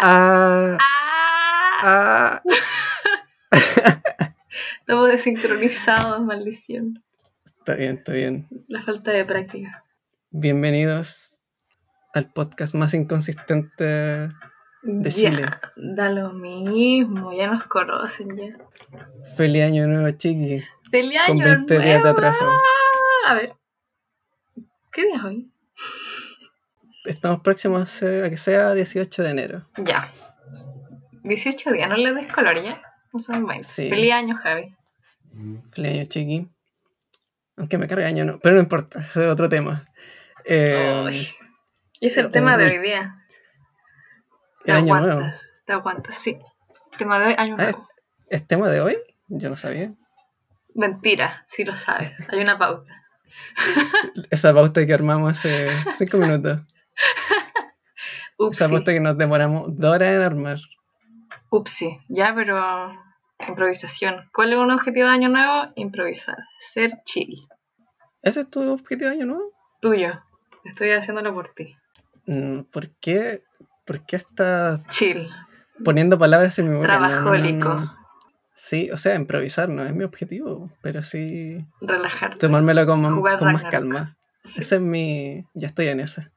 Ah, ¡Ah! ah. Estamos desincronizados, maldición. Está bien, está bien. La falta de práctica. Bienvenidos al podcast más inconsistente de Ya, Chile. Da lo mismo, ya nos conocen ya. Feliz año nuevo, chiqui. ¡Feliz Con año 20 días de nuevo! atraso. A ver. ¿Qué día es hoy? Estamos próximos a a que sea 18 de enero. Ya. 18 días, no le des color ya. No son 20. Sí. Feliz año, Javi. Feliz año, chiqui. Aunque me cargue año no. Pero no importa, ese es otro tema. Eh. Y es el uy. tema de hoy día. Te el año aguantas, nuevo. te aguantas, sí. Tema de hoy, año Ah, nuevo. ¿Es tema de hoy? Yo no sabía. Mentira, si lo sabes. Hay una pauta. Esa pauta que armamos hace 5 minutos. Upsi. que nos demoramos dos horas en armar. Upsi. Ya, pero improvisación. ¿Cuál es un objetivo de año nuevo? Improvisar. Ser chill. ¿Ese es tu objetivo de año nuevo? Tuyo. Estoy haciéndolo por ti. Mm, ¿Por qué, ¿Por qué estás Chill. poniendo palabras en mi boca? No, no, no, Trabajólico. no. Sí, o sea, improvisar no es mi objetivo, pero sí Relajarte. tomármelo con, más calma. Ese es mi... Ya estoy en esa.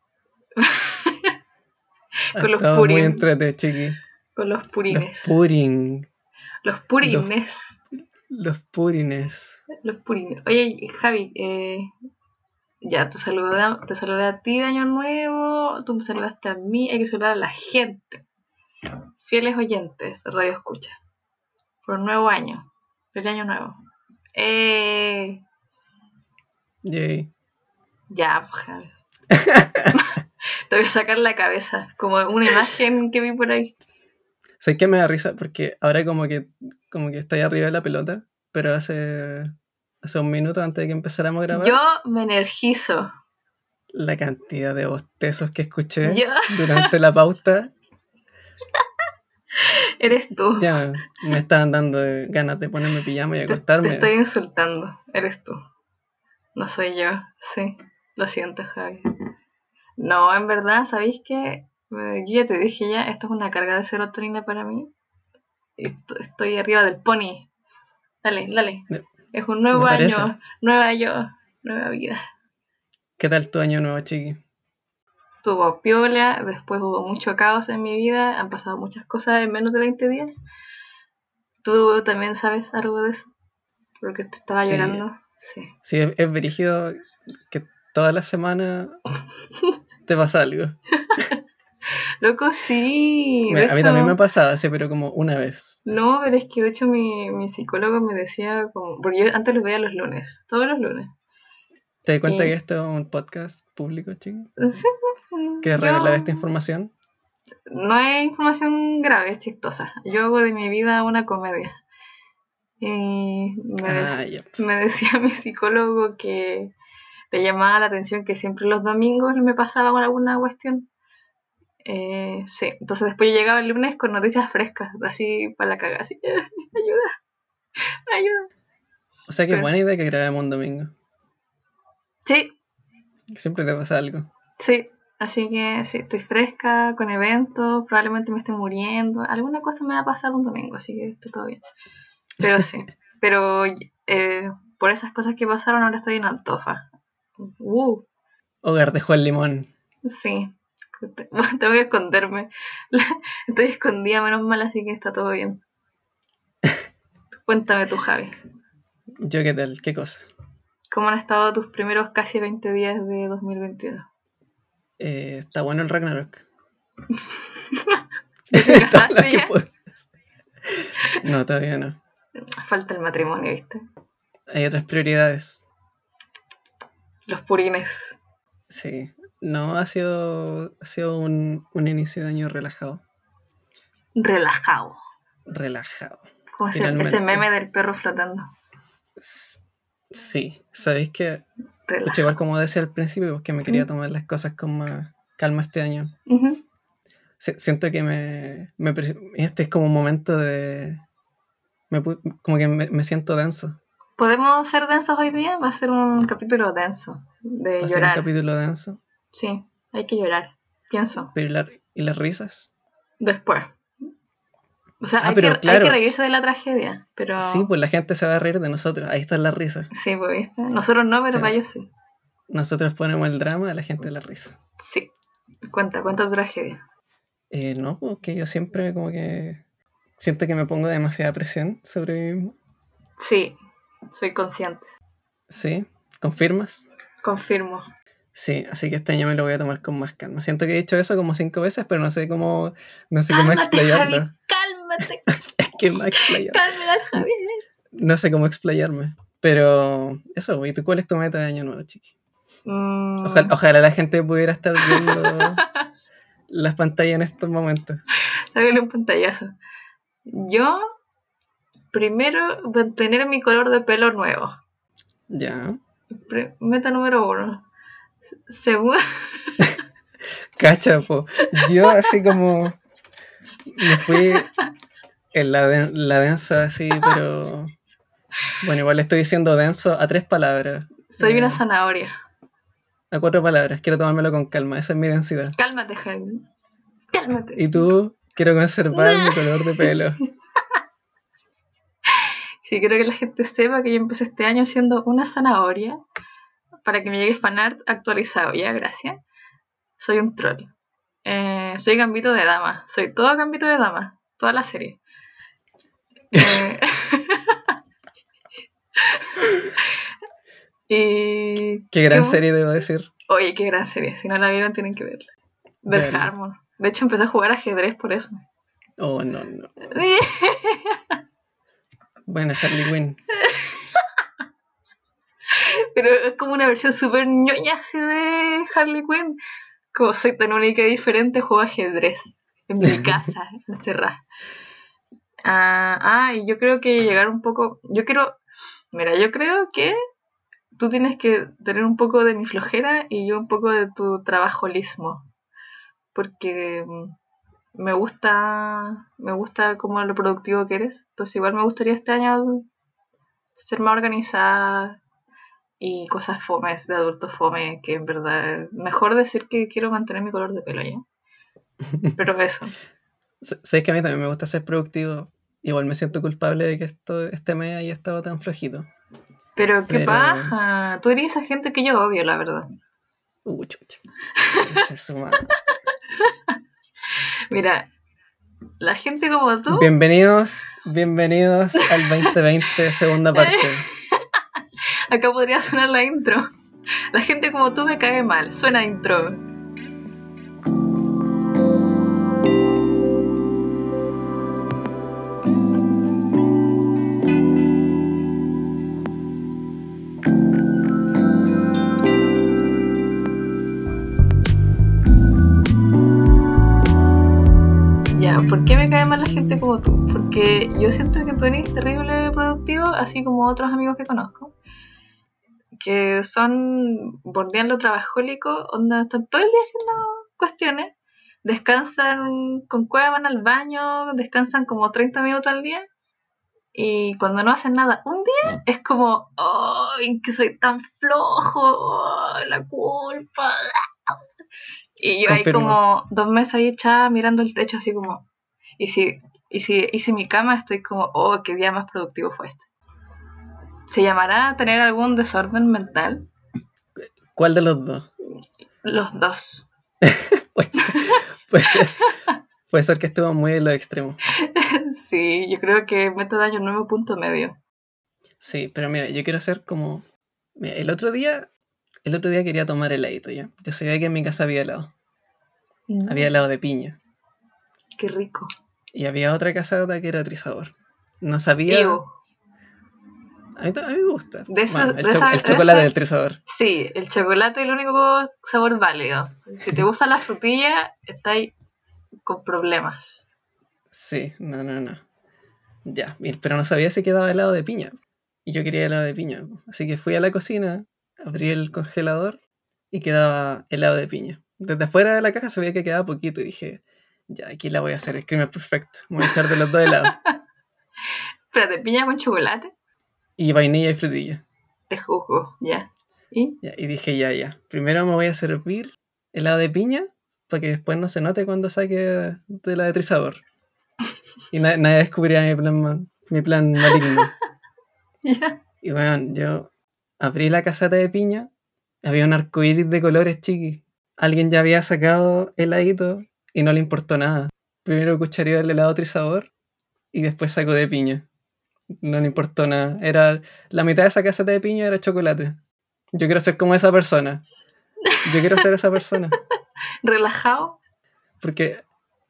Con los estado muy purín. entrete, chiqui. Con los Los purines. pudding. Los purines. Los purines. Los purines. Oye, Javi, eh, ya te saludé, te saludé a ti de Año Nuevo, tú me saludaste a mí, hay que saludar a la gente. Fieles oyentes Radio Escucha. Por un nuevo año. Feliz Año Nuevo. Eh, Yay. ya, pues, Javi. te voy a sacar la cabeza, como una imagen que vi por ahí. Sé que me da risa porque ahora como que como que estoy arriba de la pelota, pero hace hace un minuto antes de que empezáramos a grabar, Yo me energizo. la cantidad de bostezos que escuché Yo, durante la pauta, eres tú. ya me estaban dando ganas de ponerme pijama y Te, te acostarme. estoy insultando. Eres tú. No soy yo. Sí. Lo siento, Javi. No, en verdad, ¿sabéis qué? Eh, Yo ya te dije ya, esto es una carga de serotonina para mí. Esto- Estoy arriba del pony. Dale, dale. Me- Es un nuevo año, nueva yo, nueva vida. ¿Qué tal tu año nuevo, chiqui? Tuvo piola, después hubo mucho caos en mi vida, han pasado muchas cosas en menos de 20 días. ¿Tú también sabes algo de eso? Porque te estaba Sí. llorando. Sí. Sí, es, es que toda la semana te pasa algo. Loco, sí. Me- a mí también me ha pasado, sí, pero como una vez. No, pero es que de hecho mi, mi psicólogo me decía como... Porque yo antes los veía los lunes, todos los lunes. ¿Te das cuenta que esto es un podcast público, chiqui? Sí, mm, ¿Quieres yo- revelar esta información? No es información grave, es chistosa. Yo hago de mi vida una comedia. Y me, de- Ah, me decía mi psicólogo que le llamaba la atención que siempre los domingos me pasaba con alguna cuestión. Eh, sí, entonces después yo llegaba el lunes con noticias frescas, así para la cagada, así, "Eh, ayuda, ayuda. O sea que Pero- buena idea que grabemos un domingo. Sí, siempre te pasa algo. Sí, así que sí, estoy fresca, con eventos, probablemente me esté muriendo, alguna cosa me va a pasar un domingo, así que está todo bien. Pero sí, pero eh, por esas cosas que pasaron ahora estoy en Antofa. Uh, Hogar de Juan Limón. sí, tengo que esconderme. Estoy escondida, menos mal, así que está todo bien. Cuéntame tú, Javi, ¿Yo qué tal? ¿Qué cosa? ¿cómo han estado tus primeros casi 20 días de 2021? Eh, está bueno el Ragnarok. No, todavía no. Falta el matrimonio, ¿viste? Hay otras prioridades. Los purines. Sí. No, ha sido, ha sido un, un inicio de año relajado. relajado. Relajado. Como ese, Finalmente. ese meme del perro flotando. Sí, sabéis que, pucha, igual como decía al principio, pues que me quería tomar las cosas con más calma este año. Ujú. Si- siento que me, me Este es como un momento de. me como que me, me siento denso. ¿Podemos ser densos hoy día? Va a ser un capítulo denso. De Va a ser un llorar. capítulo denso. Sí, hay que llorar. Pienso. Pero ¿y, la- y las risas? Después. O sea, Ah, hay, pero que, hay que reírse de la tragedia. Pero... Sí, pues la gente se va a reír de nosotros. Ahí está la risa. Sí, pues, ¿viste? Nosotros no, pero Sí. para ellos sí. Nosotros ponemos el drama a la gente la risa. Sí. Cuenta, cuenta tu tragedia. Eh, no, porque yo siempre como que siento que me pongo demasiada presión sobre mí mismo. Sí, soy consciente. ¿Sí? ¿Confirmas? Confirmo. Sí, así que este año me lo voy a tomar con más calma. Siento que he dicho eso como cinco veces, pero no sé cómo, no sé cómo explayarlo. Javi, cálmate, Es que me explayar. cálmate, Javier. No sé cómo explayarme. Pero eso, ¿y tú cuál es tu meta de año nuevo, chiqui? Mm, Ojalá, ojalá la gente pudiera estar viendo las pantallas en estos momentos. Sácale un pantallazo. Yo, primero, mantener mi color de pelo nuevo. Ya. Meta número uno. Se- Segunda, Cacha, po. Yo así como me fui en la, den- la densa así, pero bueno, igual estoy diciendo denso a tres palabras, soy Eh. una zanahoria. a cuatro palabras. Quiero tomármelo con calma, esa es mi densidad. Cálmate, Javi. Cálmate. Y tú, quiero conservar mi color de pelo. Sí, quiero que la gente sepa que yo empecé este año siendo una zanahoria para que me llegue fanart actualizado, ya, gracias. Soy un troll. Eh, soy gambito de dama. Soy todo gambito de dama. Toda la serie. Eh, y. Qué gran ¿Qué? serie debo decir. Oye, qué gran serie. Si no la vieron, tienen que verla. Beth. Harmon. De hecho, empecé a jugar ajedrez por eso. Oh, no, no. Bueno, Harley Quinn. Pero es como una versión súper ñoña así de Harley Quinn. Como soy tan única y diferente, juego ajedrez en mi casa, encerrada. Ah, ah, y yo creo que llegar un poco. Yo quiero. Mira, yo creo que tú tienes que tener un poco de mi flojera y yo un poco de tu trabajolismo. Porque mm, me gusta. Me gusta como lo productivo que eres. Entonces, igual me gustaría este año ser más organizada y cosas fomes de adulto fome que en verdad mejor decir que quiero mantener mi color de pelo ya pero eso Sabes que a mí también me gusta ser productivo. Igual me siento culpable de que esto, este mes haya estado tan flojito. pero qué Pero- paja tú eres esa gente que yo odio la verdad Uh, chucha. Chucha, su madre. Mira la gente como tú. Bienvenidos, bienvenidos al 2020, segunda parte. acá podría sonar la intro. La gente como tú me cae mal suena intro ¿por qué me cae mal la gente como tú? Porque yo siento que tú eres terrible productivo, así como otros amigos que conozco, que son bordean lo trabajólico, onda, están todo el día haciendo cuestiones, descansan con cueva, van al baño, descansan como 30 minutos al día, y cuando no hacen nada un día, es como, ¡ay, que soy tan flojo! ¡ay, la culpa! Y yo ahí Confirmo. como dos meses ahí echada mirando el techo así como, y si, y si hice mi cama estoy como, oh, qué día más productivo fue este. ¿Se llamará tener algún desorden mental? ¿Cuál de los dos? Los dos. Puede ser, puede ser, puede ser que estuvo muy en los extremos. sí, yo creo que meta de año nuevo punto medio. Sí, pero mira, yo quiero hacer como. Mira, el otro día. El otro día quería tomar heladito ya. Yo sabía que en mi casa había helado. Había helado de piña. Qué rico. Y había otra casada que era trizador. No sabía. A mí, a mí me gusta. De Bueno, el, de cho- esa- el de chocolate esa- del trizador. Sí, el chocolate es el único sabor válido. Si te gusta la frutilla, estáis con problemas. Sí, no, no, no. Ya, pero no sabía si quedaba helado de piña. Y yo quería helado de piña. Así que fui a la cocina, abrí el congelador y quedaba helado de piña. Desde afuera de la caja sabía que quedaba poquito y dije, ya, aquí la voy a hacer, el crimen perfecto. Voy a echar de los dos helados. Espérate, piña con chocolate, Y vainilla y frutilla. te juzgo, ya. ¿Y? Ya, y dije, ya, ya. Primero me voy a servir helado de piña para que después no se note cuando saque de la detrizador. Y na- nadie descubriría mi plan, mi plan maligno. Ya. Y bueno, yo abrí la caseta de piña, había un arco iris de colores chiqui. Alguien ya había sacado heladito y no le importó nada. Primero cuchareó el helado trizador y después sacó de piña. No le importó nada. Era la mitad de esa caseta de piña era chocolate. Yo quiero ser como esa persona. Yo quiero ser esa persona. Relajado. Porque,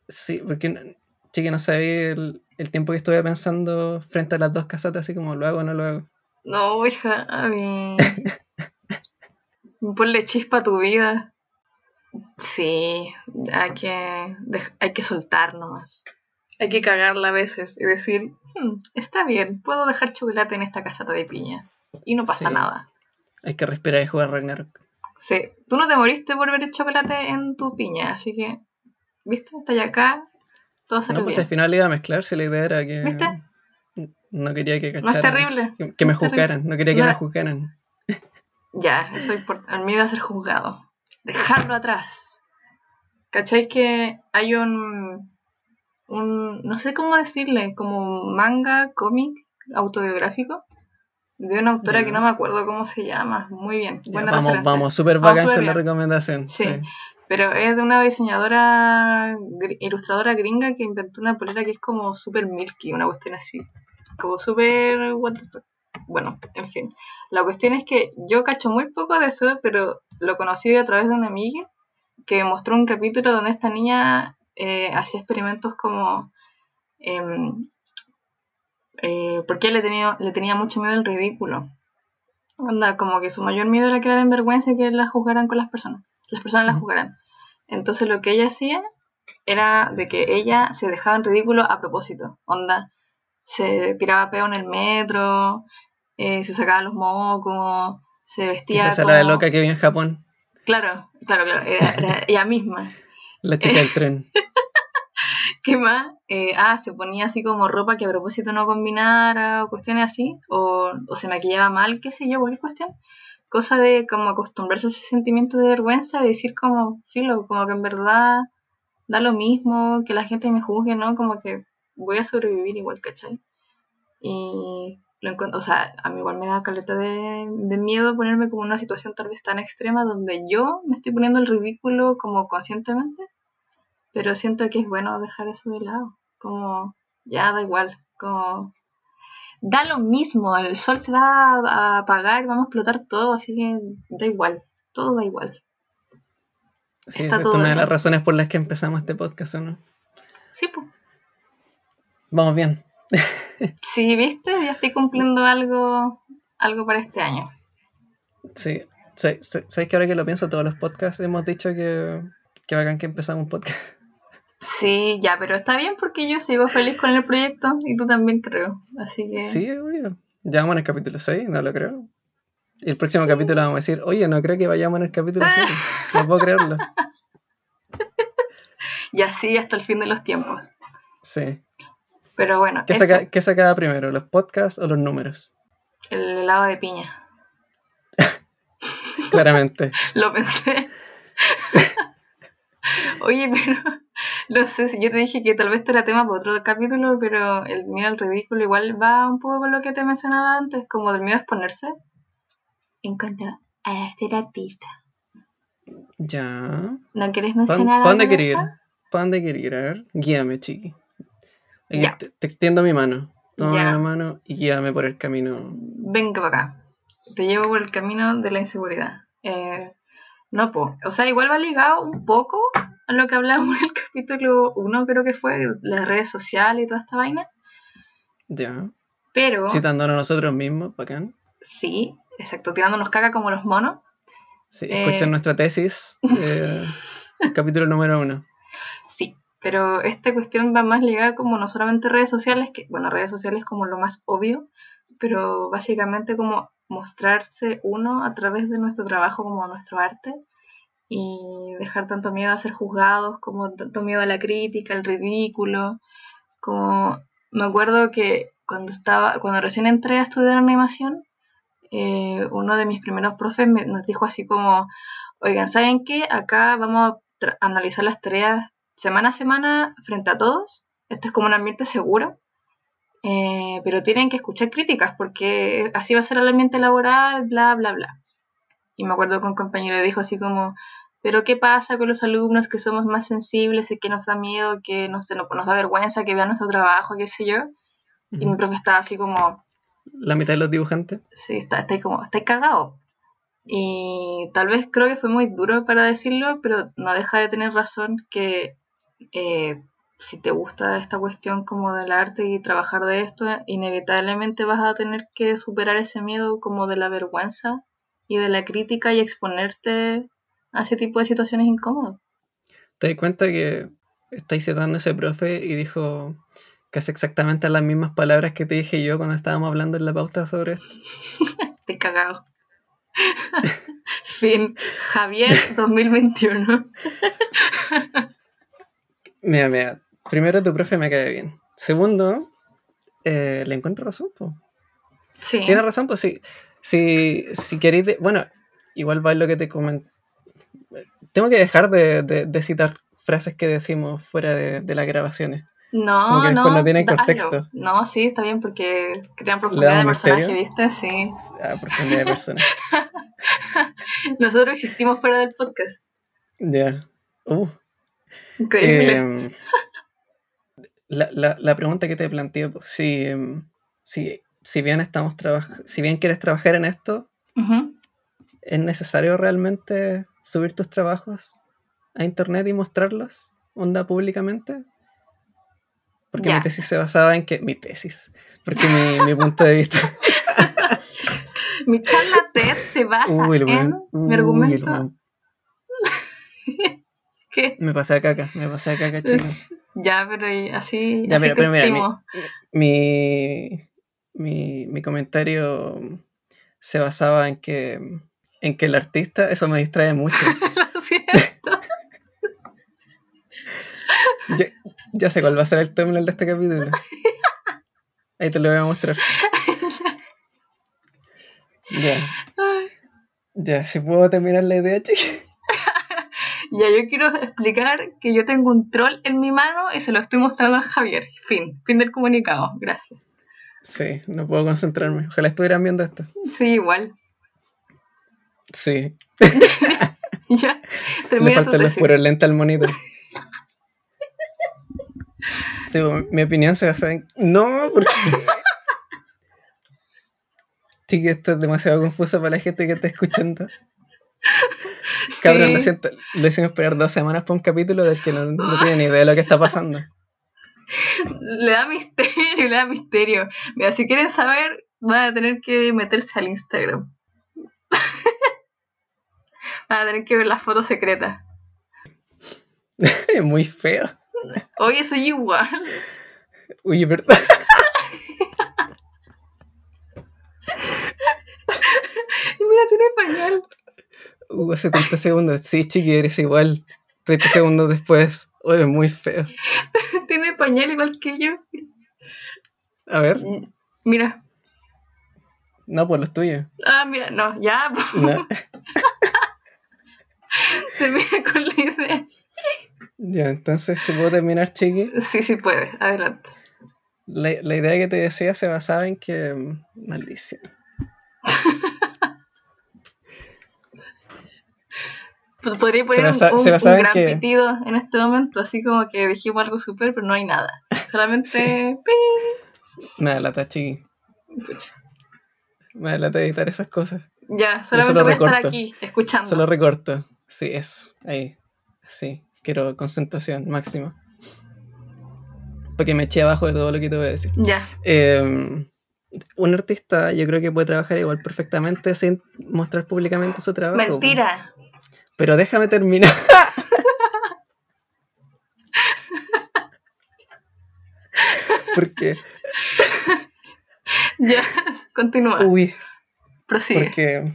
sí, porque, chiqui, no sabía el, el tiempo que estuve pensando frente a las dos casetas, así como lo hago o no lo hago. No, hija, a mí. Ponle chispa a tu vida. Sí, hay que, hay que soltar nomás. Hay que cagarla a veces y decir, "Hmm, está bien, puedo dejar chocolate en esta casata de piña. Y no pasa Sí. nada. Hay que respirar y jugar Ragnarok. Sí, tú no te moriste por ver el chocolate en tu piña, así que, ¿viste? Está ya acá, todo salió No, pues bien. al final iba a mezclar si la idea era que. ¿Viste? No quería que No es cacharan. terrible. Que, que me No es terrible. juzgaran. No quería que No. me juzgaran. Ya, eso importa. El miedo a ser juzgado. Dejarlo atrás. ¿Cachai que hay un. un. no sé cómo decirle, como manga, cómic, autobiográfico? De una autora que no me acuerdo cómo se llama. Muy bien. Ya, Buena vamos, referencia. vamos, súper Vamos bacán súper con la recomendación. Sí. Sí. Pero es de una diseñadora, ilustradora gringa que inventó una polera que es como super milky, una cuestión así. Como super. what the fuck. Bueno, en fin. La cuestión es que yo cacho muy poco de eso, pero lo conocí a través de una amiga que mostró un capítulo donde esta niña eh, hacía experimentos como. em, eh, porque le tenía, le tenía mucho miedo al ridículo. Onda, como que su mayor miedo era quedar en vergüenza y que la juzgaran con las personas. Las personas la juzgaran. Entonces lo que ella hacía era de que ella se dejaba en ridículo a propósito. Onda, se tiraba peo en el metro, eh, se sacaba los mocos, se vestía Esa es la de como- loca que vi en Japón. Claro, claro, claro, era, era ella misma. La chica del tren. ¿Qué más? Eh, ah, se ponía así como ropa que a propósito no combinara o cuestiones así, o, o se maquillaba mal, qué sé yo, cualquier cuestión. Cosa de como acostumbrarse a ese sentimiento de vergüenza, de decir como, filo, como que en verdad da lo mismo, que la gente me juzgue, ¿no? Como que voy a sobrevivir igual, ¿cachai? Y lo o sea, a mí igual me da caleta de, de miedo ponerme como en una situación tal vez tan extrema donde yo me estoy poniendo el ridículo como conscientemente pero siento que es bueno dejar eso de lado. Como, ya da igual. Como, da lo mismo. El sol se va a, apagar, vamos a explotar todo, así que da igual. Todo da igual. Sí, Está esa es una de las razones por las que empezamos este podcast, ¿o no? Sí, pues. Vamos bien. Sí, viste, ya estoy cumpliendo algo, algo para este año. Sí. ¿Sabes que ahora que lo pienso, todos los podcasts hemos dicho que, que bacán que empezamos un podcast? Sí, ya, pero está bien porque yo sigo feliz con el proyecto y tú también creo. Así que. Sí, obvio. Ya vamos en el capítulo 6, no lo creo. Y el próximo capítulo vamos a decir, oye, no creo que vayamos en el capítulo 7. No puedo creerlo. Y así hasta el fin de los tiempos. Sí. Pero bueno, ¿Qué, saca, ¿Qué sacaba primero, los podcasts o los números? el helado de piña. Claramente. Lo pensé. Oye, pero no sé yo te dije que tal vez esto era tema para otro capítulo, pero el miedo al ridículo igual va un poco con lo que te mencionaba antes, como del miedo a exponerse. En cuanto a ser artista. Ya. ¿No quieres ¿Para mencionar dónde algo de quería ir? ¿Para dónde quería ir? A ver, guíame, chiqui. Te, extiendo mi mano. Toma ya. la mano y guíame por el camino. Venga para acá. Te llevo por el camino de la inseguridad. Eh, no, po. O sea, igual va ligado un poco a lo que hablábamos en el capítulo 1, creo que fue, las redes sociales y toda esta vaina. Ya. Pero. Citándonos nosotros mismos, bacán. Sí, exacto. Tirándonos caca como los monos. Sí, eh, escuchen nuestra tesis. Eh, capítulo número 1 pero esta cuestión va más ligada como no solamente redes sociales, que bueno, redes sociales como lo más obvio, pero básicamente como mostrarse uno a través de nuestro trabajo como nuestro arte y dejar tanto miedo a ser juzgados como tanto miedo a la crítica, al ridículo, como me acuerdo que cuando estaba, cuando recién entré a estudiar animación, eh, uno de mis primeros profes me- nos dijo así como, oigan, ¿saben qué? Acá vamos tra- analizar las tareas semana a semana frente a todos. Esto es como un ambiente seguro. Eh, pero tienen que escuchar críticas porque así va a ser el ambiente laboral, bla, bla, bla. Y me acuerdo que un compañero dijo así como, pero ¿qué pasa con los alumnos que somos más sensibles y que nos da miedo, que no sé, no, nos da vergüenza que vean nuestro trabajo, qué sé yo? Y mi profe estaba así como, La mitad de los dibujantes. sí, está, está como, está cagado. Y tal vez creo que fue muy duro para decirlo, pero no deja de tener razón que eh, si te gusta esta cuestión como del arte y trabajar de esto, inevitablemente vas a tener que superar ese miedo como de la vergüenza y de la crítica y exponerte a ese tipo de situaciones incómodas. ¿Te das cuenta que estáis citando ese profe y dijo casi exactamente las mismas palabras que te dije yo cuando estábamos hablando en la pauta sobre esto? Estoy cagado. fin. Javier 2021. Mira, mira. Primero, tu profe me cae bien. Segundo, eh, le encuentro razón, pues. Sí. Tiene razón, pues sí. Si, si queréis. de- Bueno, igual va lo que te comenté. Tengo que dejar de, de- de citar frases que decimos fuera de, de las grabaciones. No, que no. no tienen contexto. No, sí, está bien porque crean profundidad de personaje. ¿viste? Sí. A profundidad de personas. Nosotros existimos fuera del podcast. Ya. Uh, Increíble. em, la, la, la pregunta que te planteo, pues, si, em, si, si bien estamos si bien quieres trabajar en esto. ¿es necesario realmente subir tus trabajos a internet y mostrarlos? ¿Onda públicamente? Porque mi tesis se basaba en que. Mi tesis. Porque mi, mi punto de vista. Mi charla TED se basa Uy, el en mi Uy, el argumento que Me pasé a caca, me pasé a caca, chico. ya, pero así, Ya, así mira, pero mira, mi, mi, mi, comentario se basaba en que, en que el artista, eso me distrae mucho. Lo siento. Ya, ya sé cuál va a ser el thumbnail de este capítulo. Ahí te lo voy a mostrar. Ya, ya, si puedo terminar la idea, chica. Ya, yo quiero explicar que yo tengo un troll en mi mano y se lo estoy mostrando a Javier. Fin, fin del comunicado. Gracias. Sí, no puedo concentrarme. Ojalá estuvieran viendo esto. Sí, igual. Sí, Ya, le termina tu faltan los puros lentes al monitor. Sí, mi opinión se basa en. ¡No! porque- Sí, que esto es demasiado confuso para la gente que está escuchando. Cabrón, lo Sí. siento. Lo hicimos esperar dos semanas para un capítulo del que no, no tiene ni idea de lo que está pasando. Le da misterio, le da misterio. Mira, si quieren saber, van a tener que meterse al Instagram. van a tener que ver las fotos secretas. Es muy feo. Oye, soy igual. Uy, ¿verdad? Y mira, tiene pañal. Uh, hace 30 segundos. Sí, chiqui, eres igual. 30 segundos después. Uy, es muy feo. Tiene pañal igual que yo. A ver. Mira. No, pues los tuyos. Ah, mira, no, ya. No. Termina con la idea. Ya, entonces, si puedo terminar, chiqui. Sí, sí puedes. Adelante. La, la idea que te decía se basaba en que. mm, Maldición. Pod- Podría Se poner un- basa- un, se un gran que- pitido en este momento, así como que dijimos algo súper, pero no hay nada. Solamente. Sí. Me da lata, chiqui. Pucha. Me da lata editar esas cosas. Ya, solamente solo voy a estar recorto. aquí escuchando. Solo recorto. Sí, eso. Ahí. Sí. Quiero concentración máxima. Porque me eché abajo de todo lo que te voy a decir. Ya, Eh, un artista yo creo que puede trabajar igual perfectamente sin mostrar públicamente su trabajo. mentira. Pero déjame terminar. Porque, Ya, continúa. uy, Prosigue. porque,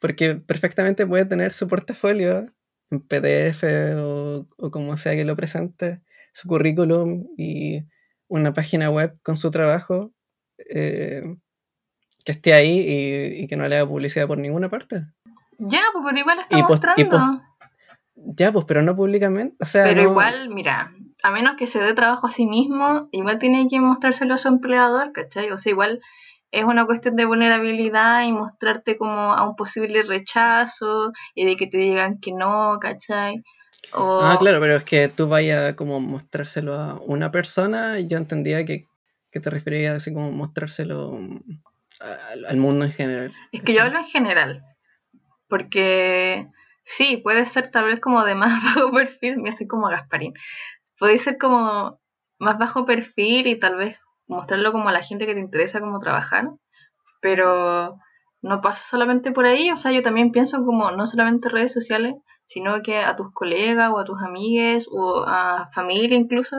porque perfectamente puede tener su portafolio en PDF o, o como sea que lo presente, su currículum y una página web con su trabajo eh, que esté ahí y, y que no le haga publicidad por ninguna parte. Ya, pues pero igual está Y mostrando. Ya, pues, pero no públicamente. O sea, Pero no- igual, mira, a menos que se dé trabajo a sí mismo, igual tiene que mostrárselo a su empleador, ¿cachai? O sea, igual es una cuestión de vulnerabilidad y mostrarte como a un posible rechazo y de que te digan que no, ¿cachai? O, Ah, claro, pero es que tú vayas como mostrárselo a una persona, y yo entendía que, que te referías así como mostrárselo mm, al, mundo en general. Es que yo hablo en general, porque sí, puede ser tal vez como de más bajo perfil, me soy como Gasparín, puede ser como más bajo perfil y tal vez mostrarlo como a la gente que te interesa como trabajar, pero no pasa solamente por ahí, o sea, yo también pienso como no solamente redes sociales, sino que a tus colegas o a tus amigues o a familia incluso,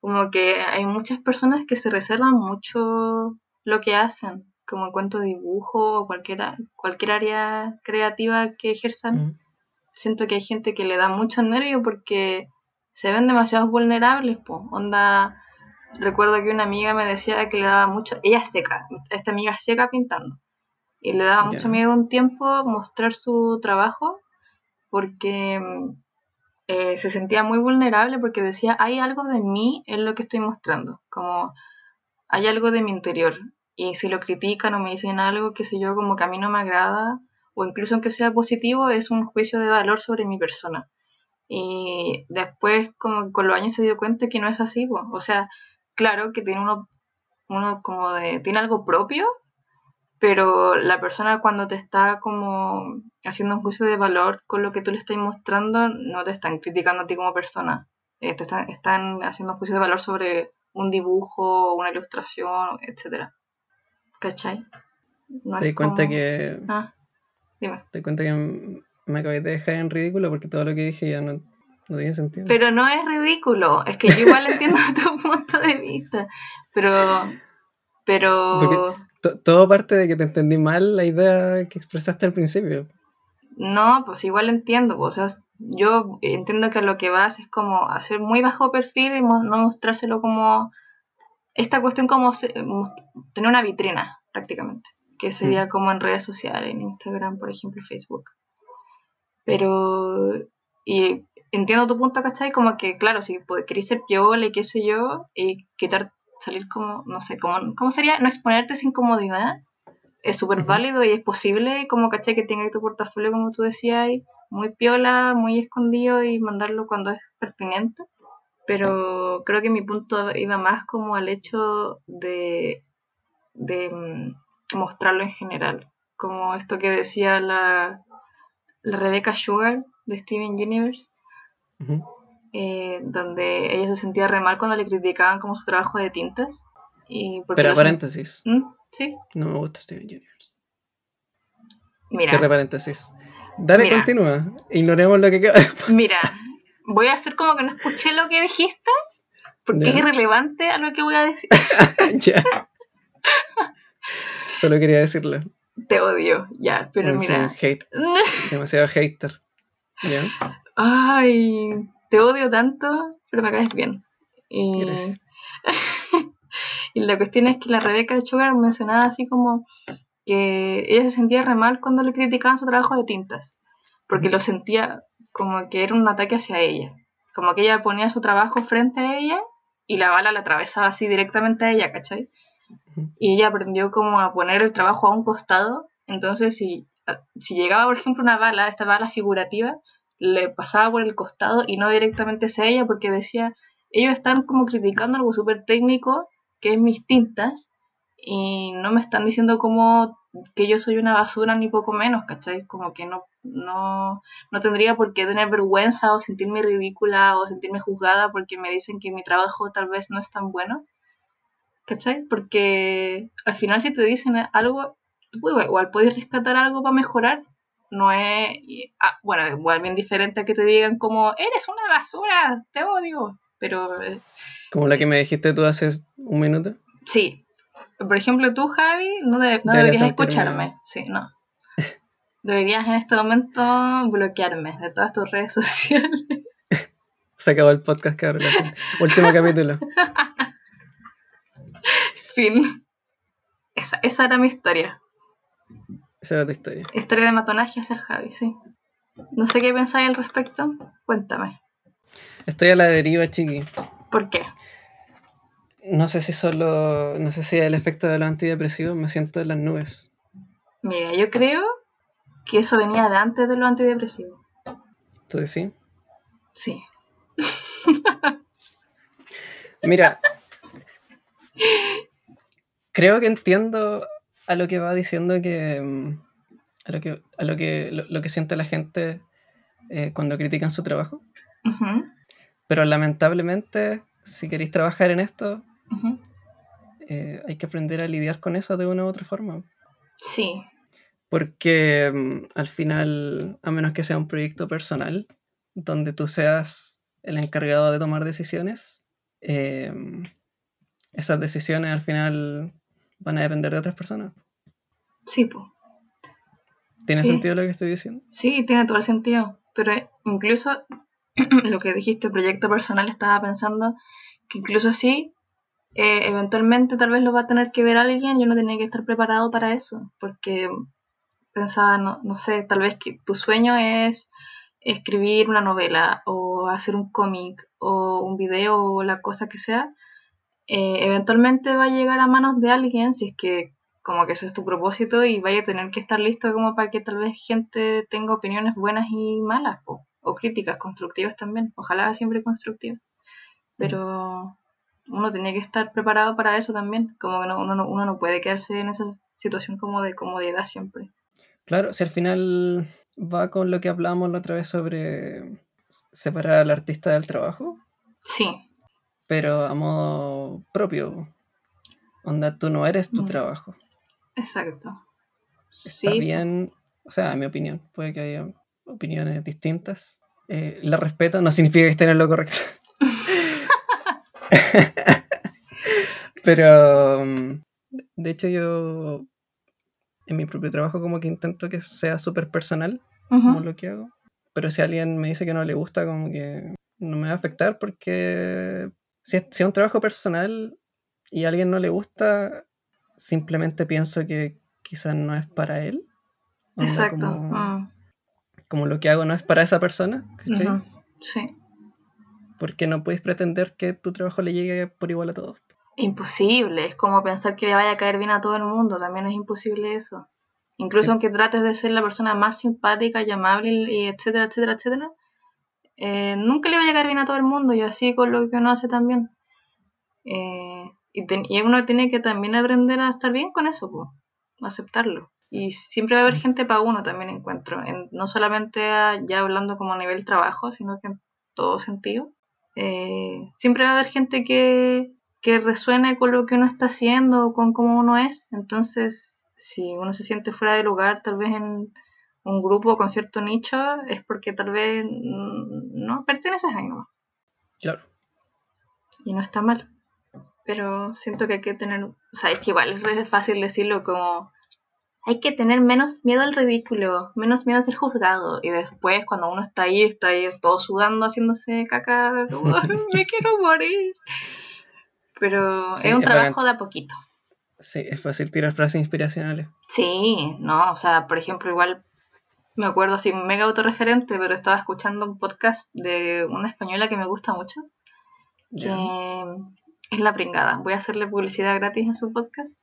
como que hay muchas personas que se reservan mucho lo que hacen, como en cuanto a dibujo o cualquier, cualquier área creativa que ejerzan. Mm. Siento que hay gente que le da mucho nervio porque se ven demasiado vulnerables, po. Onda, recuerdo que una amiga me decía que le daba mucho, ella es seca, esta amiga es seca pintando, y le daba mucho miedo un tiempo mostrar su trabajo porque eh, se sentía muy vulnerable porque decía, hay algo de mí en lo que estoy mostrando, como hay algo de mi interior, y si lo critican o me dicen algo, qué sé yo, como que a mí no me agrada, o incluso aunque sea positivo, es un juicio de valor sobre mi persona. Y después, como que con los años se dio cuenta que no es así, o sea, claro que tiene uno, uno como de, tiene algo propio, pero la persona cuando te está como haciendo un juicio de valor con lo que tú le estás mostrando, no te están criticando a ti como persona, Eh, te están, están haciendo un juicio de valor sobre un dibujo, una ilustración, etcétera. ¿Cachai? No Te di cuenta como- que. Ah, dime. Te di cuenta que me acabé de dejar en ridículo porque todo lo que dije ya no, no tiene sentido. Pero no es ridículo, es que yo igual entiendo tu punto de vista, pero... Pero... To- todo parte de que te entendí mal la idea que expresaste al principio. No, pues igual entiendo, pues, o sea, yo entiendo que lo que vas es como hacer muy bajo perfil y mo- no mostrárselo como esta cuestión como se- tener una vitrina prácticamente, que sería Mm. como en redes sociales, en Instagram, por ejemplo, Facebook. Pero, y entiendo tu punto, ¿cachai? Como que, claro, si querés ser piola y qué sé yo, y quitar, salir como, no sé, como, ¿cómo sería? No exponerte sin comodidad, es súper válido y es posible, como, ¿cachai? Que tenga tu portafolio, como tú decías, muy piola, muy escondido y mandarlo cuando es pertinente. Pero creo que mi punto iba más como al hecho de, de mm, mostrarlo en general. Como esto que decía la, la Rebecca Sugar de Steven Universe, eh, donde ella se sentía re mal cuando le criticaban como su trabajo de tintas. Y Pero paréntesis. ¿Mm? Sí, No me gusta Steven Universe. mira. Cierre paréntesis. Dale, Mira. continúa. Ignoremos lo que queda. Mira, voy a hacer como que no escuché lo que dijiste, porque Ya. es irrelevante a lo que voy a decir. ya. Solo quería decirlo. Te odio, ya, pero soy mira. hate- demasiado hater. ¿Ya? Ay, te odio tanto, pero me caes bien. Y, Gracias. y la cuestión es que la Rebeca de Sugar mencionaba así como que ella se sentía re mal cuando le criticaban su trabajo de tintas, porque lo sentía como que era un ataque hacia ella, como que ella ponía su trabajo frente a ella y la bala la atravesaba así directamente a ella, ¿cachai? Y ella aprendió como a poner el trabajo a un costado, entonces si, si llegaba por ejemplo una bala, esta bala figurativa, le pasaba por el costado y no directamente hacia ella porque decía, ellos están como criticando algo súper técnico que es mis tintas y no me están diciendo como que yo soy una basura ni poco menos, ¿cachai? Como que no, no, no tendría por qué tener vergüenza o sentirme ridícula o sentirme juzgada porque me dicen que mi trabajo tal vez no es tan bueno, ¿cachai? Porque al final si te dicen algo, igual, puedes rescatar algo para mejorar, no es, ah, bueno, igual bien diferente a que te digan como, eres una basura, te odio, pero eh, Como la que me dijiste tú hace un minuto. Sí. Por ejemplo, tú, Javi, no, de- no Deberías escucharme. Sí, no. Deberías en este momento bloquearme de todas tus redes sociales. Se acabó el podcast, cabrón. Último capítulo. fin. Esa, esa era mi historia. Esa era tu historia. Historia de matonaje a ser Javi, sí. No sé qué pensáis al respecto. Cuéntame. Estoy a la deriva, chiqui. ¿Por qué? No sé si solo. No sé si el efecto de los antidepresivos me siento en las nubes. Mira, yo creo que eso venía de antes de los antidepresivos. ¿Tú decís? Sí. Mira. creo que entiendo a lo que va diciendo que. mm, A lo que, a lo que, lo, lo que siente la gente eh, cuando critican su trabajo. Pero lamentablemente, si queréis trabajar en esto, eh, hay que aprender a lidiar con eso de una u otra forma. Sí. Porque mm, al final, a menos que sea un proyecto personal, donde tú seas el encargado de tomar decisiones, eh, esas decisiones al final van a depender de otras personas. Sí, pues. ¿Tiene Sí. sentido lo que estoy diciendo? Sí, tiene todo el sentido. Pero eh, incluso lo que dijiste, proyecto personal, estaba pensando que incluso así, eh, eventualmente tal vez lo va a tener que ver alguien y uno tiene que estar preparado para eso. Porque pensaba, no, no sé, tal vez que tu sueño es escribir una novela o hacer un cómic o un video o la cosa que sea. eh, eventualmente va a llegar a manos de alguien si es que como que ese es tu propósito y vaya a tener que estar listo como para que tal vez gente tenga opiniones buenas y malas o críticas constructivas también ojalá siempre constructivas pero uno tiene que estar preparado para eso también como que no, uno, no, uno no puede quedarse en esa situación como de comodidad siempre Claro, si al final va con lo que hablábamos la otra vez sobre separar al artista del trabajo, sí pero a modo propio. Onda, tú no eres tu Mm. trabajo. exacto Está sí bien, o sea, en mi opinión, puede que haya opiniones distintas. Eh, la respeto, no significa que estén en lo correcto. Pero, mm, de hecho, yo en mi propio trabajo como que intento que sea súper personal, Ujú, como lo que hago. Pero si alguien me dice que no le gusta, como que no me va a afectar porque si es, si es un trabajo personal y a alguien no le gusta, simplemente pienso que quizás no es para él. Exacto Como, mm, como lo que hago no es para esa persona, ujú, sí Porque no puedes pretender que tu trabajo le llegue por igual a todos. Imposible, es como pensar que le vaya a caer bien a todo el mundo, también es imposible eso. Incluso Sí. aunque trates de ser la persona más simpática y amable y etcétera, etcétera, etcétera, eh, nunca le vaya a caer bien a todo el mundo y así con lo que uno hace también. Eh, y, ten- y uno tiene que también aprender a estar bien con eso, po, aceptarlo. Y siempre va a haber gente para uno también encuentro, en- no solamente a- ya hablando como a nivel trabajo, sino que en todo sentido. Eh, siempre va a haber gente que, que resuene con lo que uno está haciendo o con cómo uno es. Entonces, si uno se siente fuera de lugar, tal vez en un grupo con cierto nicho, es porque tal vez no perteneces ahí nomás. Claro. Y no está mal. Pero siento que hay que tener, o sea, es que igual es fácil decirlo como hay que tener menos miedo al ridículo, menos miedo a ser juzgado. Y después, cuando uno está ahí, está ahí todo sudando, haciéndose caca, como, "Ay, me quiero morir. Pero Sí, es un es trabajo de a poquito. Sí, es fácil tirar frases inspiracionales. Sí, no, o sea, por ejemplo, igual me acuerdo así, mega autorreferente, pero estaba escuchando un podcast de una española que me gusta mucho, que es La Pringada. Voy a hacerle publicidad gratis en su podcast.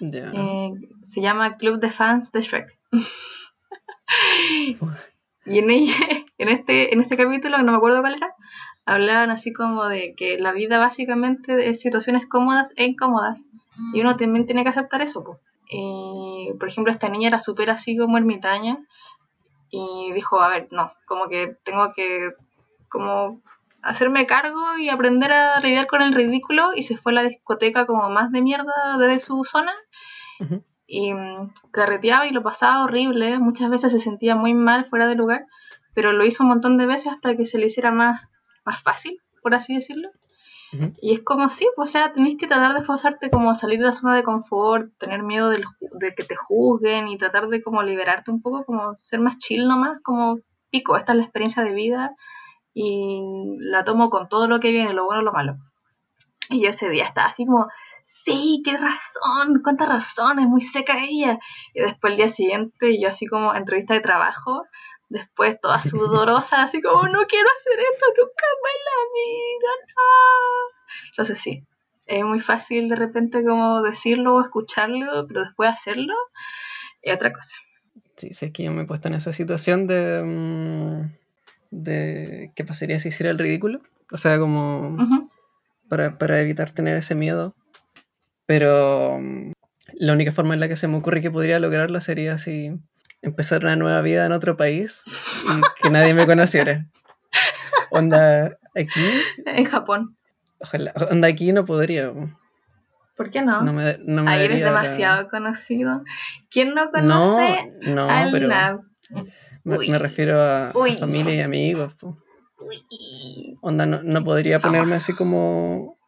Eh, se llama Club de Fans de Shrek. y en, ella, en, este, en este capítulo, no me acuerdo cuál era, hablaban así como de que la vida básicamente es situaciones cómodas e incómodas. Y uno también tiene que aceptar eso. po. Y, por ejemplo, esta niña era súper así como ermitaña y dijo, a ver, no, como que tengo que como hacerme cargo y aprender a lidiar con el ridículo y se fue a la discoteca como más de mierda de su zona. Y mm, carreteaba y lo pasaba horrible, muchas veces se sentía muy mal fuera de lugar, pero lo hizo un montón de veces hasta que se le hiciera más, más fácil, por así decirlo. Y es como sí, pues, o sea, tenéis que tratar de esforzarte como salir de la zona de confort, tener miedo ju- de que te juzguen y tratar de como liberarte un poco, como ser más chill nomás, como pico, esta es la experiencia de vida y la tomo con todo lo que viene, lo bueno y lo malo. Y yo ese día estaba así como, sí, qué razón, cuánta razón, es muy seca ella. Y después el día siguiente, yo así como entrevista de trabajo, Después toda sudorosa, así como, no quiero hacer esto nunca más en la vida, no. Entonces sí, es muy fácil de repente como decirlo o escucharlo, pero después hacerlo es otra cosa. Sí, sé que yo me he puesto en esa situación de, mm, de qué pasaría si hiciera el ridículo. O sea, como para, para evitar tener ese miedo. Pero mm, la única forma en la que se me ocurre que podría lograrlo sería si empezar una nueva vida en otro país y que nadie me conociera. Onda, aquí, En Japón. ojalá, onda aquí no podría. ¿Por qué no? No me, no me Ahí eres la- demasiado conocido. ¿Quién no No, conoce no, al pero? Me, refiero a, familia y amigos. po. Onda, no, no podría ponerme así como...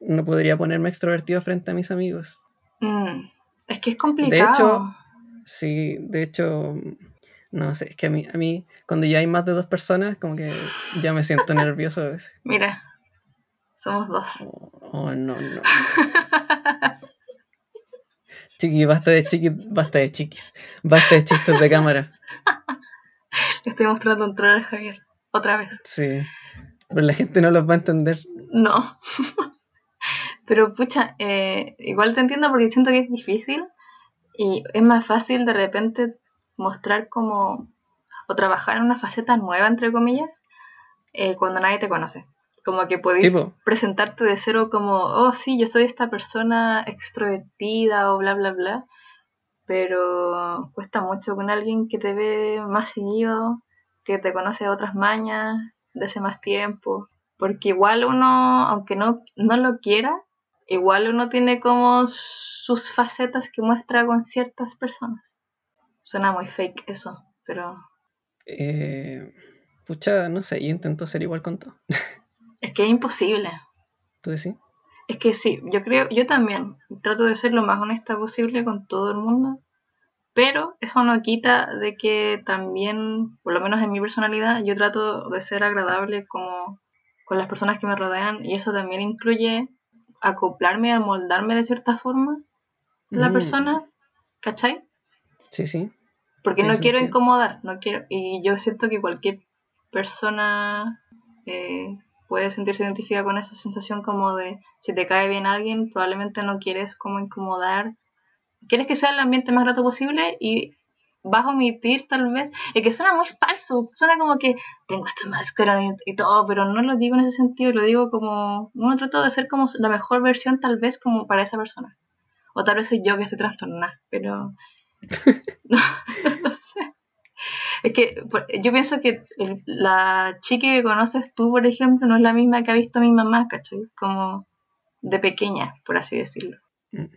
No podría ponerme extrovertido frente a mis amigos. Mm, Es que es complicado. hecho, Sí, de hecho, no sé, es que a mí, a mí cuando ya hay más de dos personas, como que ya me siento nervioso a veces. Mira, somos dos. Oh, oh, no, no. Chiqui, basta de chiquis, basta de chiquis, basta de chistes de cámara. Le estoy mostrando un troll al Javier. Otra vez. Sí, pero la gente no los va a entender. No. Pero pucha, eh, igual te entiendo porque siento que es difícil y es más fácil de repente mostrar como o trabajar en una faceta nueva, entre comillas, eh, cuando nadie te conoce. Como que podéis presentarte de cero como, oh sí, yo soy esta persona extrovertida o bla, bla, bla. Pero cuesta mucho con alguien que te ve más seguido, que te conoce de otras mañas, de hace más tiempo. Porque igual uno, aunque no, no lo quiera, igual uno tiene como sus facetas que muestra con ciertas personas. Suena muy fake eso, pero eh, pucha, no sé, yo intento ser igual con todo. es que es imposible. ¿Tú decís? Es que sí, yo creo, yo también trato de ser lo más honesta posible con todo el mundo, pero eso no quita de que también, por lo menos en mi personalidad, yo trato de ser agradable como con las personas que me rodean y eso también incluye acoplarme, amoldarme de cierta forma de la Mm, persona, ¿cachai? Sí, sí. Porque no quiero incomodar, no quiero, y yo siento que cualquier persona eh, puede sentirse identificada con esa sensación como de si te cae bien alguien, probablemente no quieres como incomodar, quieres que sea el ambiente más grato posible y vas a omitir tal vez, es que suena muy falso, suena como que tengo esta máscara y, todo, pero no lo digo en ese sentido, lo digo como, uno trata de ser como la mejor versión tal vez como para esa persona, o tal vez soy yo que estoy trastornada, pero no, no sé. Es que yo pienso que la chica que conoces tú, por ejemplo, no es la misma que ha visto mi mamá, ¿cachai? Como de pequeña, por así decirlo. Mm.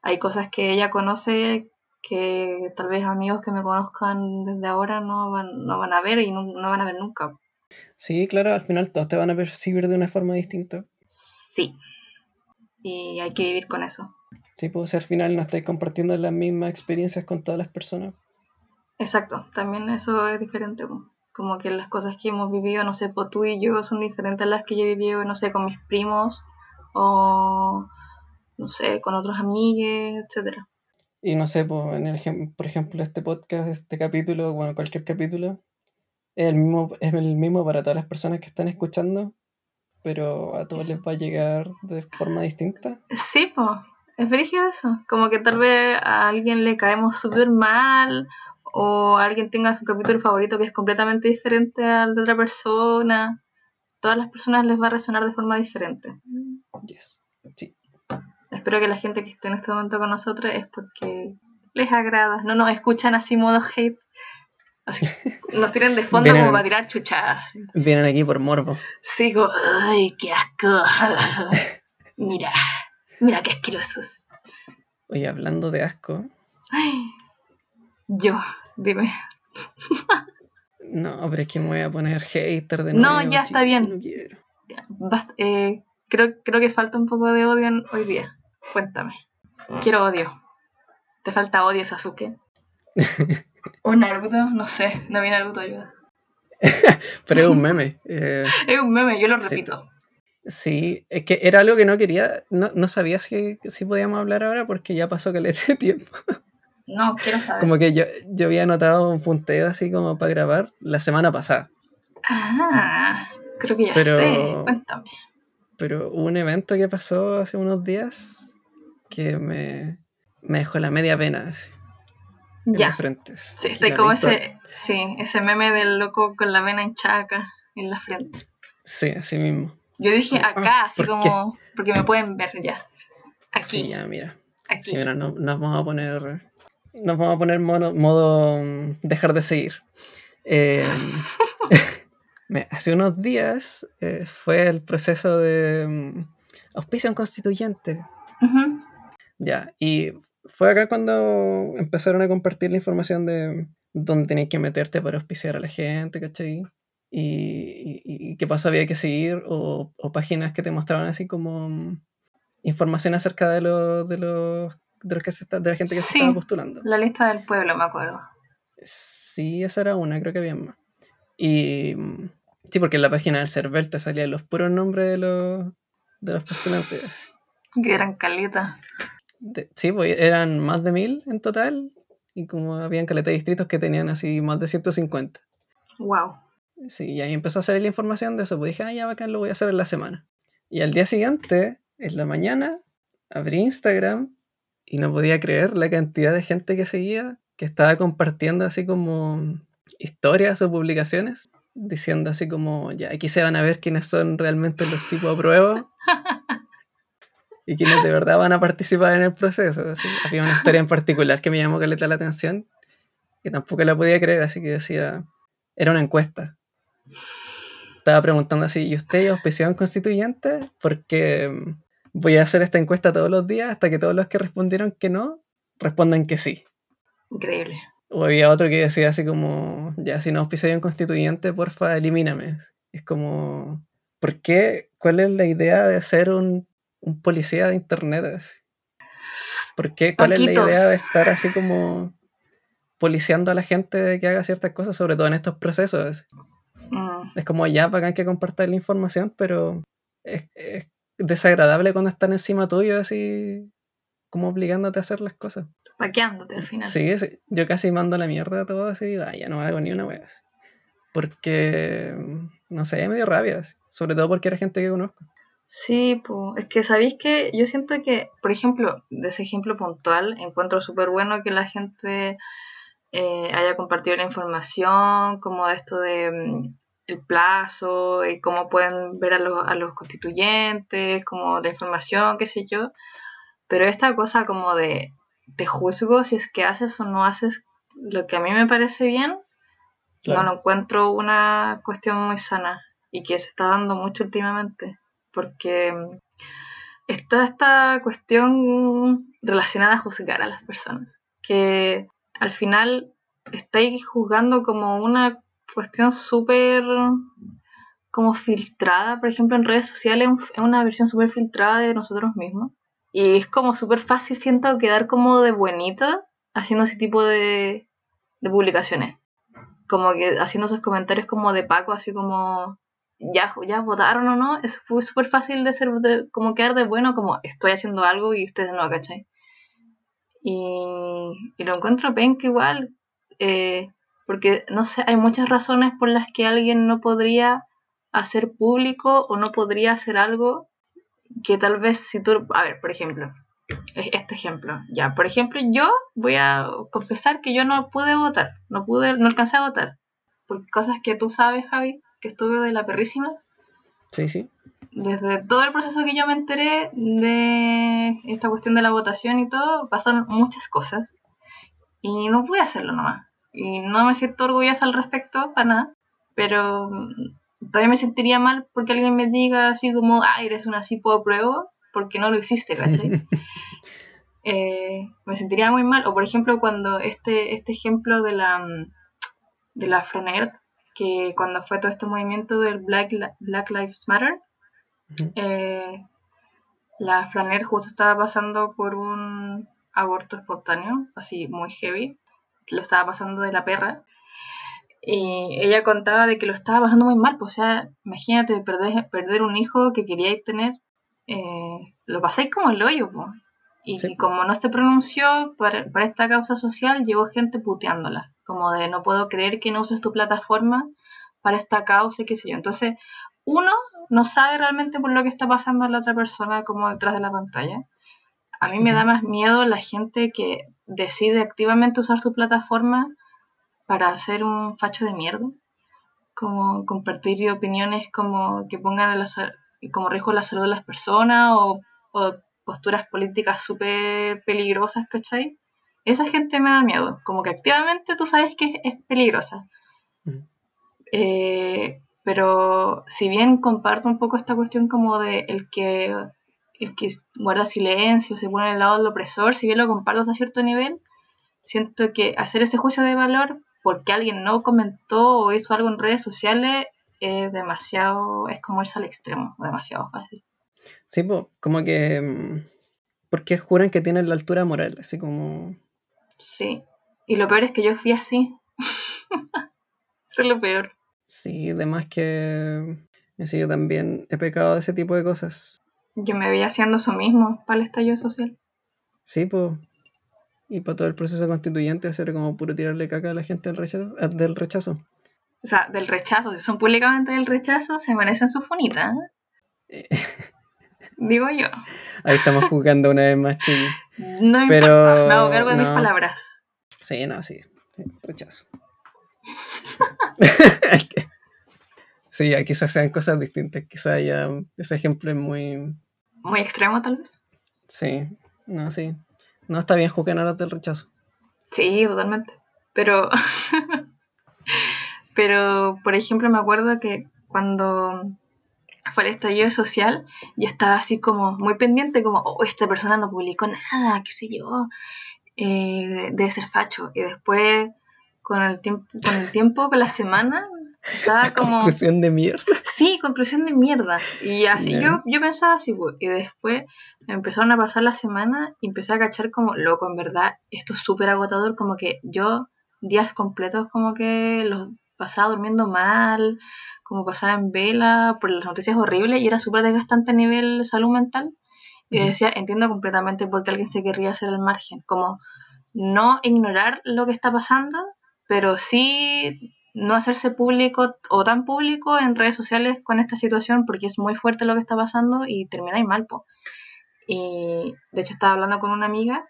Hay cosas que ella conoce que tal vez amigos que me conozcan desde ahora no van, no van a ver y no, no van a ver nunca. Sí, claro, al final todos te van a percibir de una forma distinta. Sí. Y hay que vivir con eso. Sí, pues al final no estáis compartiendo las mismas experiencias con todas las personas. Exacto, también eso es diferente. Como que las cosas que hemos vivido, no sé, pues tú y yo son diferentes a las que yo he vivido, no sé, con mis primos o, no sé, con otros amigos, etcétera. Y no sé, pues, en el, por ejemplo, este podcast, este capítulo, bueno, cualquier capítulo, es el mismo, es el mismo para todas las personas que están escuchando, pero a todos les va a llegar de forma distinta. Sí, pues, es brígido eso. Como que tal vez a alguien le caemos súper mal o alguien tenga su capítulo favorito que es completamente diferente al de otra persona. Todas las personas les va a resonar de forma diferente. Yes. Sí. Espero que la gente que esté en este momento con nosotros es porque les agrada. No nos escuchan así modo hate. Así, nos tiran de fondo Vienen- como para tirar chuchadas. Vienen aquí por morbo. Sí, como, ay, qué asco. mira, mira qué asquerosos. Oye, hablando de asco, Ay, yo, dime. no, pero es que me voy a poner hater de No, nuevo. ya está bien. No quiero. Eh, creo, creo que falta un poco de odio en- hoy día. Cuéntame. Quiero odio. ¿Te falta odio, Sasuke? ¿O Naruto? No sé, no vi Naruto, ayuda. Pero es un meme. eh, Es un meme, yo lo repito. Sí, es que era algo que no quería, no, no sabía si, si podíamos hablar ahora porque ya pasó que le de tiempo. No, quiero saber. Como que yo, yo había anotado un punteo así como para grabar la semana pasada. Ah, creo que ya Pero- sé. Cuéntame. Pero hubo un evento que pasó hace unos días que me, me dejó la media pena así, en Ya. la frente. Sí, la como ese, sí, ese meme del loco con la vena hinchada acá en la frente. Sí, así mismo. Yo dije Ah, acá, así ¿por como, porque me pueden ver ya. Aquí, Sí, ya, mira. aquí. Sí, mira, no- nos vamos a poner. Nos vamos a poner mono- modo mm, dejar de seguir. Eh, hace unos días eh, fue el proceso de mm, auspicio constituyente. Ya, y fue acá cuando empezaron a compartir la información de dónde tenías que meterte para auspiciar a la gente, ¿cachai? Y, y- y qué paso había que seguir, o, o páginas que te mostraban así como mm, información acerca de de los de los que se está- de la gente que se Sí. estaba postulando. La lista del pueblo, me acuerdo. Sí, esa era una, creo que había más. Y mm, sí, porque en la página del CERVEL te salían los puros nombres de los, de los postulantes. Que eran calitas. De- sí, pues eran más de mil en total. Y como habían caleta de distritos que tenían así más de 150. Wow. Sí, y ahí empezó a salir la información de eso. Pues dije, ah, ya bacán, lo voy a hacer en la semana. Y al día siguiente, en la mañana, abrí Instagram y no podía creer la cantidad de gente que seguía, que estaba compartiendo así como historias o publicaciones, diciendo así como, ya, aquí se van a ver quiénes son realmente los tipo apruebo y quienes de verdad van a participar en el proceso. así. Había una historia en particular que me llamó caleta la atención, que tampoco la podía creer, así que decía, era una encuesta. Estaba preguntando así, ¿y usted es auspiciado en constituyente? Porque voy a hacer esta encuesta todos los días hasta que todos los que respondieron que no, respondan que sí. Increíble. O había otro que decía así como, ya, si no auspiciado en constituyente, porfa, elimíname. Es como, ¿por qué? ¿Cuál es la idea de ser un, un policía de internet? ¿Por qué? ¿Cuál es la idea de estar así como policiando a la gente de que haga ciertas cosas, sobre todo en estos procesos? Mm, Es como ya bacán que compartas la información, pero es, es desagradable cuando están encima tuyo así como obligándote a hacer las cosas. paqueándote al final. Sí, sí, yo casi mando la mierda a todo así, ah, ya no hago ni una wea. Porque, no sé, me dio rabia, así, sobre todo porque era gente que conozco. Sí, pues, es que sabéis que yo siento que, por ejemplo, de ese ejemplo puntual, encuentro súper bueno que la gente eh, haya compartido la información, como de esto de mm, el plazo, y cómo pueden ver a los, a los constituyentes, como la información, qué sé yo. Pero esta cosa como de te juzgo si es que haces o no haces lo que a mí me parece bien, no lo encuentro una cuestión muy sana y que se está dando mucho últimamente, porque mm, está esta cuestión relacionada a juzgar a las personas, que al final estáis juzgando como una cuestión súper como filtrada, por ejemplo en redes sociales es una versión súper filtrada de nosotros mismos y es como súper fácil siento quedar como de buenito haciendo ese tipo de, de publicaciones como que haciendo esos comentarios como de Paco, así como ya, ya votaron o no, es fue súper fácil de ser como quedar de bueno, como estoy haciendo algo y ustedes no, ¿cachai? Y, y lo encuentro penca igual, eh, porque no sé, hay muchas razones por las que alguien no podría hacer público o no podría hacer algo que tal vez si tú, a ver, por ejemplo, es- este ejemplo, ya, por ejemplo, yo voy a confesar que yo no pude votar, no pude, no alcancé a votar, por cosas que tú sabes, Javi, que estuve de la perrísima, Sí, sí. desde todo el proceso que yo me enteré de esta cuestión de la votación y todo, pasaron muchas cosas y no pude hacerlo nomás. Y no me siento orgullosa al respecto, para nada, pero mm, todavía me sentiría mal porque alguien me diga así como, ah, eres una cipo de prueba, porque no lo hiciste, ¿cachai? Eh, me sentiría muy mal. O por ejemplo, cuando este, este ejemplo de la, mm, de la Flanert, que cuando fue todo este movimiento del Black, Black Lives Matter, eh, la Flanert justo estaba pasando por un aborto espontáneo, así muy heavy, lo estaba pasando de la perra. Y ella contaba de que lo estaba pasando muy mal, pues, o sea, imagínate perder, perder un hijo que queríais tener, eh, lo pasáis como el hoyo, pues. Y, Sí. como no se pronunció para, para esta causa social, llegó gente puteándola. Como de no puedo creer que no uses tu plataforma para esta causa y qué sé yo. Entonces, uno no sabe realmente por lo que está pasando a la otra persona como detrás de la pantalla. A mí me da más miedo la gente que decide activamente usar su plataforma para hacer un facho de mierda. Como compartir opiniones como que pongan a la como riesgo la salud de las personas o, o posturas políticas súper peligrosas, ¿cachai? Esa gente me da miedo. Como que activamente tú sabes que es, es peligrosa. Eh, pero si bien comparto un poco esta cuestión como de el que el que guarda silencio, se pone al lado del opresor, si bien lo comparto hasta cierto nivel, siento que hacer ese juicio de valor porque alguien no comentó o hizo algo en redes sociales es demasiado, es como irse al extremo, demasiado fácil. Sí, po, como que. mm, Porque juran que tienen la altura moral, así como. Sí. Y lo peor es que yo fui así. Eso es lo peor. Sí, además que. Sí, yo también he pecado de ese tipo de cosas. Yo me veía haciendo eso mismo para el estallido social. Sí, pues. Y para todo el proceso constituyente hacer como puro tirarle caca a la gente del rechazo. ah, Del rechazo. O sea, del rechazo, si son públicamente del rechazo, se merecen su funita. ¿eh? Digo yo. Ahí estamos jugando una vez más, chiqui. No Pero, importa, me hago cargo de mis no. palabras. Sí, no, sí. Rechazo. sí, quizás sean cosas distintas. Quizás ya ese ejemplo es muy. Muy extremo, tal vez. Sí, no, sí. No está bien juzgar los del rechazo. Sí, totalmente. Pero, pero, por ejemplo, me acuerdo que cuando fue el estallido social, yo estaba así como muy pendiente, como, oh, esta persona no publicó nada, qué sé yo, eh, debe ser facho. Y después, con el tiempo, con el tiempo, con la semana, estaba como, Conclusión de mierda. sí, conclusión de mierda. Y así yo, yo pensaba así, pues, y después me empezaron a pasar la semana y empecé a cachar como, loco, en verdad, esto es súper agotador, como que yo días completos como que los pasaba durmiendo mal, como pasaba en vela por las noticias horribles y era súper desgastante a nivel salud mental. Y decía, entiendo completamente por qué alguien se querría hacer al margen, como no ignorar lo que está pasando, pero sí no hacerse público o tan público en redes sociales con esta situación porque es muy fuerte lo que está pasando y termináis mal, po. Y de hecho estaba hablando con una amiga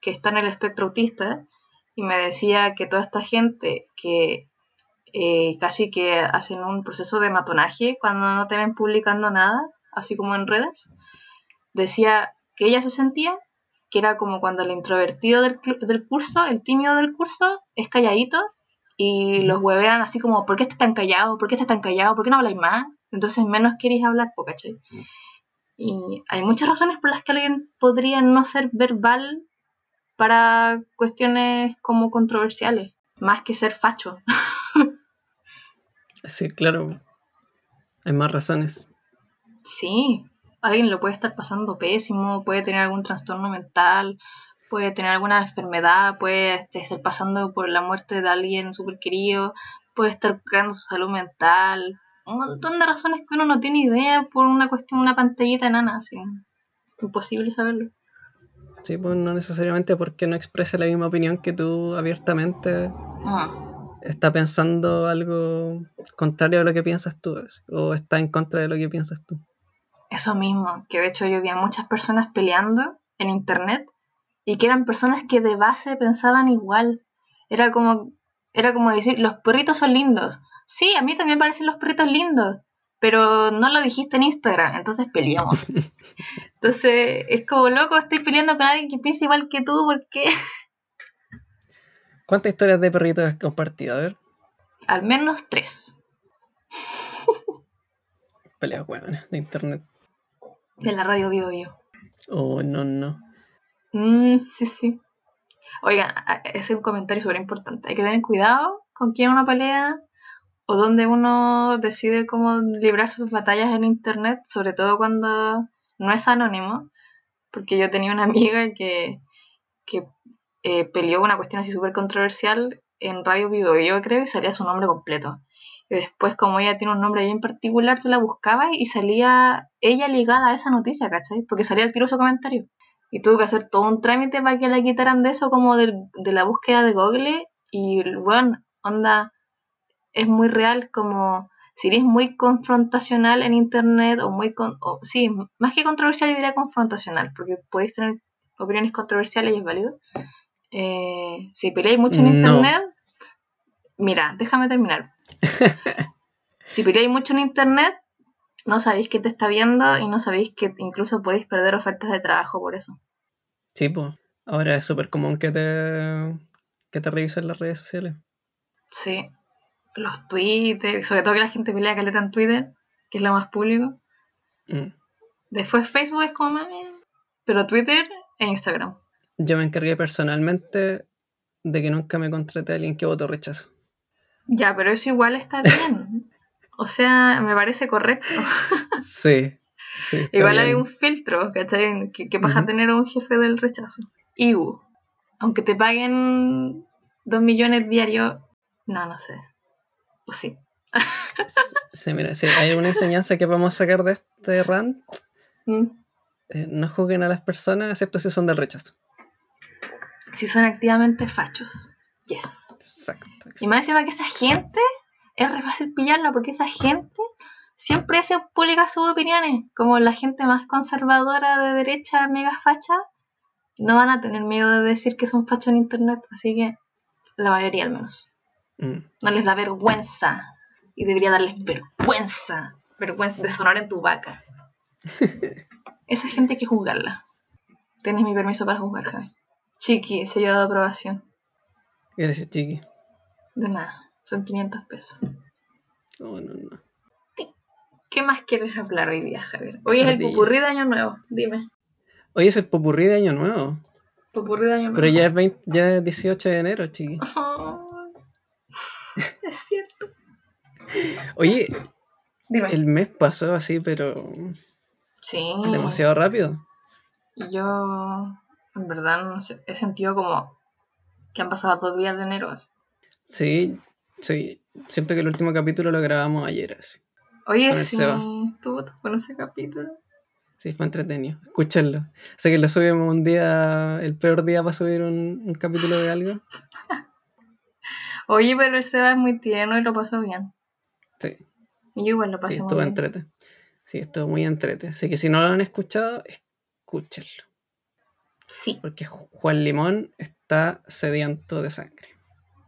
que está en el espectro autista y me decía que toda esta gente que eh, casi que hacen un proceso de matonaje cuando no te ven publicando nada, así como en redes, decía que ella se sentía que era como cuando el introvertido del, del curso, el tímido del curso, es calladito y los huevean así como, ¿por qué estás tan callado? ¿Por qué estás tan callado? ¿Por qué no habláis más? Entonces menos queréis hablar, ¿cachai? Y hay muchas razones por las que alguien podría no ser verbal para cuestiones como controversiales, más que ser facho. Sí, claro. Hay más razones. Sí, alguien lo puede estar pasando pésimo, puede tener algún trastorno mental, puede tener alguna enfermedad, puede este, estar pasando por la muerte de alguien súper querido, puede estar cuidando su salud mental, un montón de razones que uno no tiene idea por una cuestión, una pantallita enana, así. Imposible saberlo. Sí, pues no necesariamente porque no exprese la misma opinión que tú abiertamente Ah, está pensando algo contrario a lo que piensas tú o está en contra de lo que piensas tú. Eso mismo, que de hecho yo vi a muchas personas peleando en internet y que eran personas que de base pensaban igual. Era como, era como decir, los perritos son lindos. Sí, a mí también parecen los perritos lindos, pero no lo dijiste en Instagram, entonces peleamos. Entonces es como loco, estoy peleando con alguien que piensa igual que tú, porque ¿Cuántas historias de perritos has compartido? A ver, al menos tres peleas hueonas de internet. de la radio Bio Bio. Oh, no, no. Mm, sí, sí. Oigan, a- ese es un comentario súper importante. Hay que tener cuidado con quién uno pelea o dónde uno decide cómo librar sus batallas en internet, sobre todo cuando no es anónimo. Porque yo tenía una amiga que, que eh, peleó una cuestión así súper controversial en Radio Vivo, yo creo, y salía su nombre completo. Y después, como ella tiene un nombre ahí en particular, tú la buscabas y salía ella ligada a esa noticia, ¿cachai? Porque salía el tiro su comentario. Y tuvo que hacer todo un trámite para que la quitaran de eso, como del- de la búsqueda de Google. Y bueno, onda, es muy real, como si eres muy confrontacional en internet, o muy. Con, o- sí, más que controversial, yo diría confrontacional, porque podéis tener opiniones controversiales y es válido. Eh, si peleáis mucho en No. internet, mira, déjame terminar. si peleáis mucho en internet, no sabéis que te está viendo y no sabéis que incluso podéis perder ofertas de trabajo por eso. Sí, pues. Ahora es súper común que te, que te revisen las redes sociales. Sí. Los Twitter, sobre todo que la gente pelea caleta en Twitter, que es lo más público. Mm. Después Facebook es como bien. Pero Twitter e Instagram. Yo me encargué personalmente de que nunca me contraté a alguien que votó rechazo. Ya, pero eso igual está bien. O sea, me parece correcto. Sí. Igual bien. hay un filtro, ¿cachai? Que, que pasa Ujú. tener a un jefe del rechazo. IU. Aunque te paguen dos millones diarios, no, no sé. O sí. Sí, mira, si hay una enseñanza que podemos sacar de este rant, Mm. eh, no juzguen a las personas excepto si son del rechazo. Si son activamente fachos. Yes. Exacto. Y más encima que esa gente es re fácil pillarla porque esa gente siempre hace pública sus opiniones. Como la gente más conservadora de derecha, mega facha, no van a tener miedo de decir que son fachos en internet. Así que la mayoría al menos. Mm. No les da vergüenza. Y debería darles vergüenza. Vergüenza de sonar en tu vaca. Esa gente hay que juzgarla. Tienes mi permiso para juzgar, Javi. Chiqui, sello de aprobación. Gracias, chiqui. De nada. Son 500 pesos. No, no, no. ¿Qué más quieres hablar hoy día, Javier? Hoy es el pupurrí de Año Nuevo. Dime. Hoy es el popurrí de Año Nuevo. Pupurrí de Año Nuevo. Pero ya es, 20 ya es 18 de enero, chiqui. Es cierto. Oye, Dime. el mes pasó así, pero Sí. demasiado rápido. Yo, en verdad, no sé, he sentido como que han pasado dos días de enero. así. Sí, sí. Siento que el último capítulo lo grabamos ayer, así. Oye, sí, estuvo tan bueno ese capítulo. Sí, fue entretenido. Escúchenlo. Sé que lo subimos un día, el peor día para subir un, un capítulo de algo. Oye, pero el Seba es muy tierno y lo pasó bien. Sí, Y yo igual lo pasé sí, muy estuvo bien. entrete. Sí, estuvo muy entrete. Así que si no lo han escuchado, escúchenlo. Sí. Porque Ju- Juan Limón está sediento de sangre.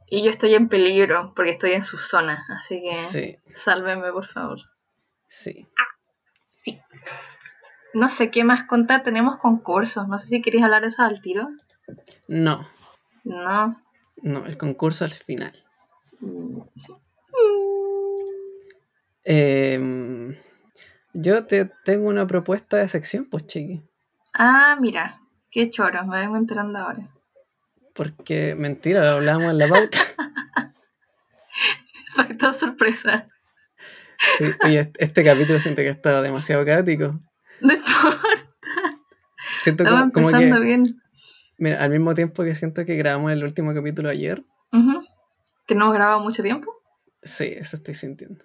Y yo estoy en peligro porque estoy en su zona. Así que Sí, sálveme, por favor. sí. Sí. No sé qué más contar. Tenemos concursos. No sé si queréis hablar de eso al tiro. No, No. no, el concurso al final. Sí. Em, yo te tengo una propuesta de sección, pues chiqui. Ah, mira. Qué choro. Me vengo enterando ahora. Porque, mentira, lo hablamos en la pauta. Factor sorpresa. Sí, oye, este, este capítulo siento que está demasiado caótico. No importa. Siento como, como que, bien. mira, al mismo tiempo que siento que grabamos el último capítulo ayer. Que no grabado mucho tiempo. sí, eso estoy sintiendo.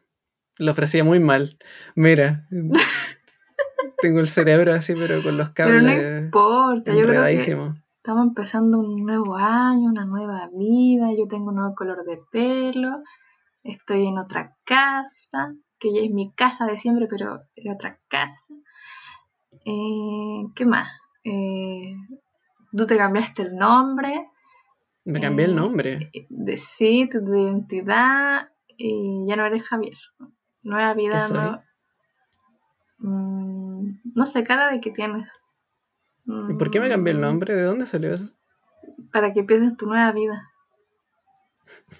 Lo ofrecía muy mal. Mira, tengo el cerebro así, pero con los Pero no cables importa. Yo creo que. Estamos empezando un nuevo año, una nueva vida. Yo tengo un nuevo color de pelo. Estoy en otra casa, que ya es mi casa de siempre, pero es otra casa. Eh, ¿Qué más? Eh, tú te cambiaste el nombre. Me cambié el Eh, nombre. de sí, tu identidad y ya no eres Javier. Nueva vida, nueva- Mm, no sé, cara de que tienes. ¿Y por qué me cambié el Mm, nombre? ¿De dónde salió eso? Para que empieces tu nueva vida.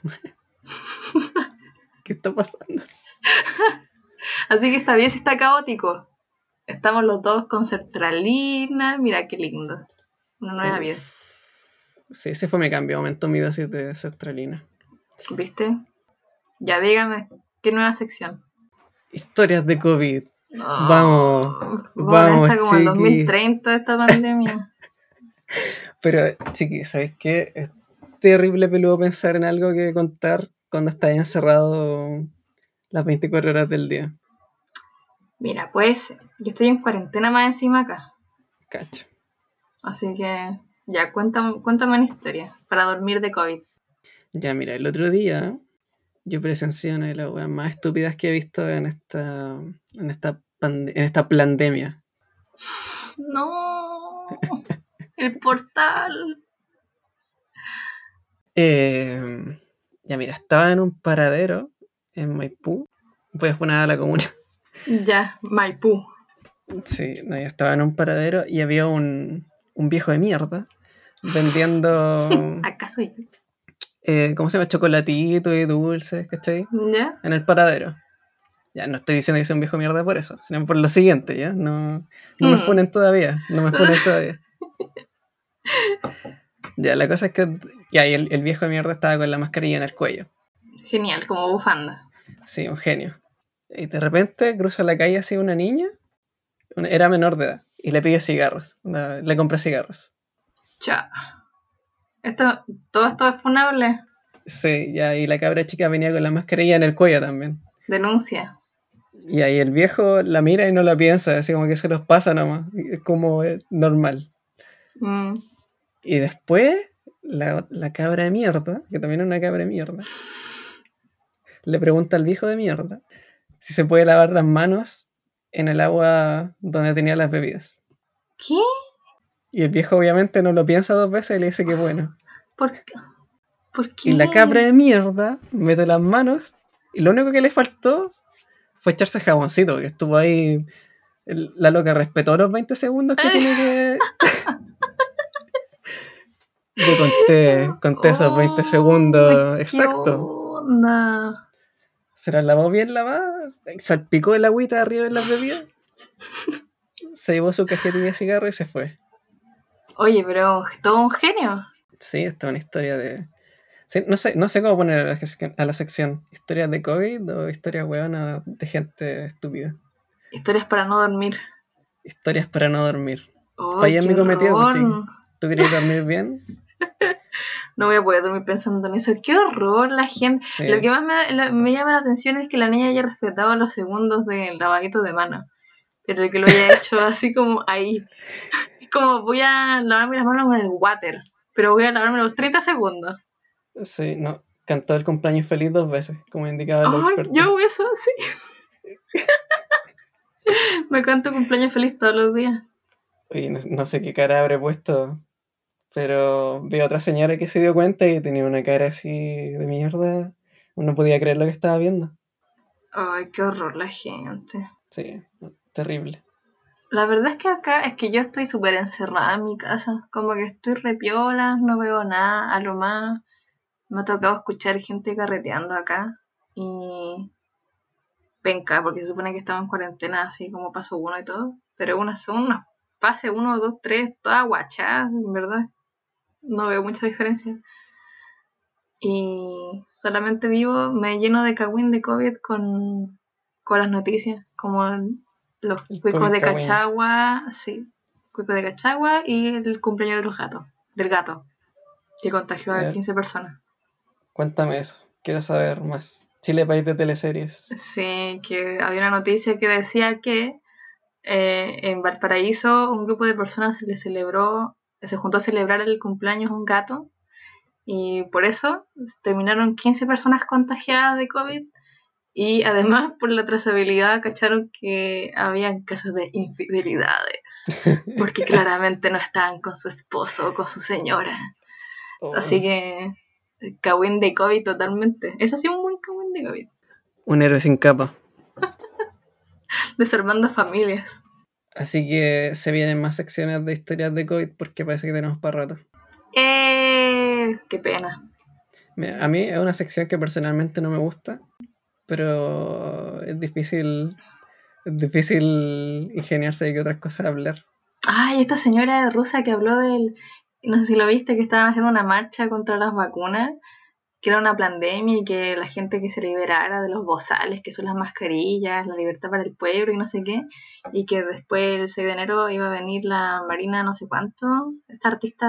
¿Qué está pasando? Así que bien si está caótico. Estamos los dos con sertralina. Mira qué lindo. Una nueva vida. Sí, ese fue mi cambio. Aumentó mi dosis de sertralina. ¿Viste? Ya dígame, ¿qué nueva sección? Historias de COVID. Vamos, vamos, está como el chiqui. 2030 esta pandemia. Pero, chiqui, ¿sabes qué? Es terrible peludo pensar en algo que contar cuando estás encerrado las 24 horas del día. Mira, pues yo estoy en cuarentena más encima acá. Cacho. Así que ya, cuéntame, cuéntame una historia para dormir de COVID. Ya, mira, el otro día yo presencié una de las weas más estúpidas que he visto en esta, en esta, en esta pandemia. No, el portal. Eh, ya, mira, estaba en un paradero en Maipú. Voy a funar a la comuna. Ya, Maipú. Sí, no, ya estaba en un paradero y había un, un viejo de mierda vendiendo, ¿Acaso yo? Eh, ¿cómo se llama? Chocolatito y dulces, ¿cachai? ¿Ya? En el paradero. Ya, no estoy diciendo que sea un viejo mierda por eso, sino por lo siguiente, ¿ya? No, no me Mm. funen todavía, no me funen todavía. Ya, la cosa es que ya, y el, el viejo de mierda estaba con la mascarilla en el cuello. Genial, como bufanda. Sí, un genio. Y de repente cruza la calle así una niña, una- era menor de edad, y le pide cigarros, una- le compra cigarros. Cha. Esto, todo esto es funable. Sí, ya, y la cabra chica venía con la mascarilla en el cuello también. Denuncia. Y ahí el viejo la mira y no la piensa, así como que se los pasa nomás, y es como eh, normal. Mm. Y después, la, la cabra de mierda, que también es una cabra de mierda, le pregunta al viejo de mierda si se puede lavar las manos en el agua donde tenía las bebidas. ¿Qué? Y el viejo obviamente no lo piensa dos veces y le dice que bueno. ¿Por qué? ¿Por qué? Y la cabra de mierda mete las manos y lo único que le faltó fue echarse jaboncito, que estuvo ahí. La loca respetó los 20 segundos que tiene que. Yo conté, conté esos 20 segundos Ay, exactos. ¿Qué onda? Se las lavó bien lavadas, salpicó el agüita arriba de las bebidas, se llevó su cajetilla de cigarro y se fue. Oye, pero todo un genio. Sí, esta es una historia de. sí, no, sé, no sé cómo poner a la, sección- a la sección. ¿Historias de COVID o historias hueonas de gente estúpida? Historias para no dormir. Historias para no dormir. Ay, Fallé en mi cometido. ¿Tú querías dormir bien? No voy a poder dormir pensando en eso. Qué horror la gente. Sí. Lo que más me, lo- me llama la atención es que la niña haya respetado los segundos del lavadito de mano. Pero que lo haya hecho así como ahí. Es como voy a lavarme las manos con el water. Pero voy a lavarme los 30 segundos. Sí, no. Cantó el cumpleaños feliz dos veces, como indicaba el Ay, experto. yo eso, sí. me canto cumpleaños feliz todos los días. Oye, no, no sé qué cara habré puesto, pero vi a otra señora que se dio cuenta y tenía una cara así de mierda. No podía creer lo que estaba viendo. Ay, qué horror la gente. Sí, terrible. La verdad es que acá es que yo estoy súper encerrada en mi casa. Como que estoy repiola, no veo nada. A lo más me ha tocado escuchar gente carreteando acá. Y penca, porque se supone que estaba en cuarentena, así como paso uno y todo. Pero unas son unos pase uno, dos, tres, todas guachadas, en verdad. No veo mucha diferencia. Y solamente vivo, me lleno de cagüín de COVID con, con las noticias, como los cuicos de. Cachagua, sí, cuicos de Cachagua y el cumpleaños de los gatos, del gato, que contagió A a ver. 15 personas. Cuéntame eso. Quiero saber más. Chile, país de teleseries. Sí, que había una noticia que decía que eh, en Valparaíso un grupo de personas se le celebró, se juntó a celebrar el cumpleaños a un gato y por eso terminaron 15 personas contagiadas de COVID y además por la trazabilidad cacharon que habían casos de infidelidades porque claramente no estaban con su esposo o con su señora. Oh, Así que cagüín de COVID totalmente. Es así un buen cagüín de COVID. Un héroe sin capa. Desarmando familias. Así que se vienen más secciones de historias de COVID porque parece que tenemos para rato. ¡Eh! ¡Qué pena! Mira, A mí es una sección que personalmente no me gusta, pero es difícil, es difícil ingeniarse de qué otras cosas hablar. Ay, esta señora rusa que habló del. No sé si lo viste, que estaban haciendo una marcha contra las vacunas, que era una pandemia y que la gente que se liberara de los bozales, que son las mascarillas, la libertad para el pueblo y no sé qué, y que después el 6 de enero iba a venir la Marina, no sé cuánto, esta artista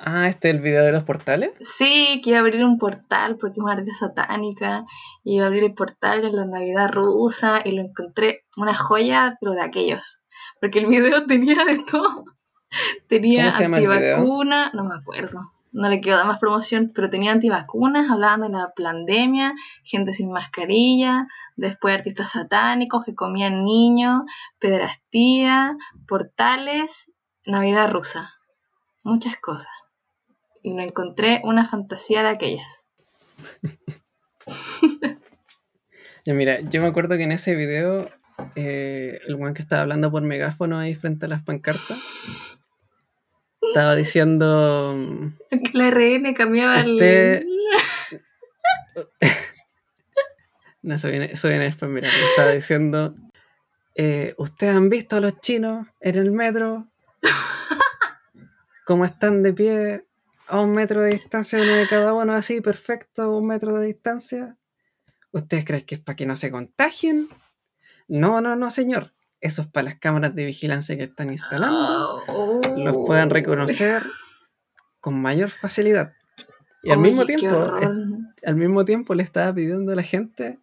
Ah, este es el video de los portales. Sí, que iba a abrir un portal porque es una arte satánica. Y iba a abrir el portal en la Navidad rusa y lo encontré una joya, pero de aquellos. Porque el video tenía de todo. Tenía antivacuna, no me acuerdo. No le quiero dar más promoción, pero tenía antivacunas, hablaban de la pandemia, gente sin mascarilla, después artistas satánicos que comían niños, pedrastía, portales, Navidad rusa. Muchas cosas. Y no encontré una fantasía de aquellas. Ya mira, yo me acuerdo que en ese video, eh, el one que estaba hablando por megáfono ahí frente a las pancartas, estaba diciendo... Que la RN cambiaba Este- el... No, eso viene, eso viene después, mira, estaba diciendo... eh, ¿Ustedes han visto a los chinos en el metro? ¿Cómo están de pie a un metro de distancia uno de cada uno así, perfecto, un metro de distancia? ¿Ustedes creen que es para que no se contagien? No, no, no, señor. Eso es para las cámaras de vigilancia que están instalando. Oh. Los puedan reconocer con mayor facilidad. Y al mismo tiempo, al mismo tiempo le estaba pidiendo a la gente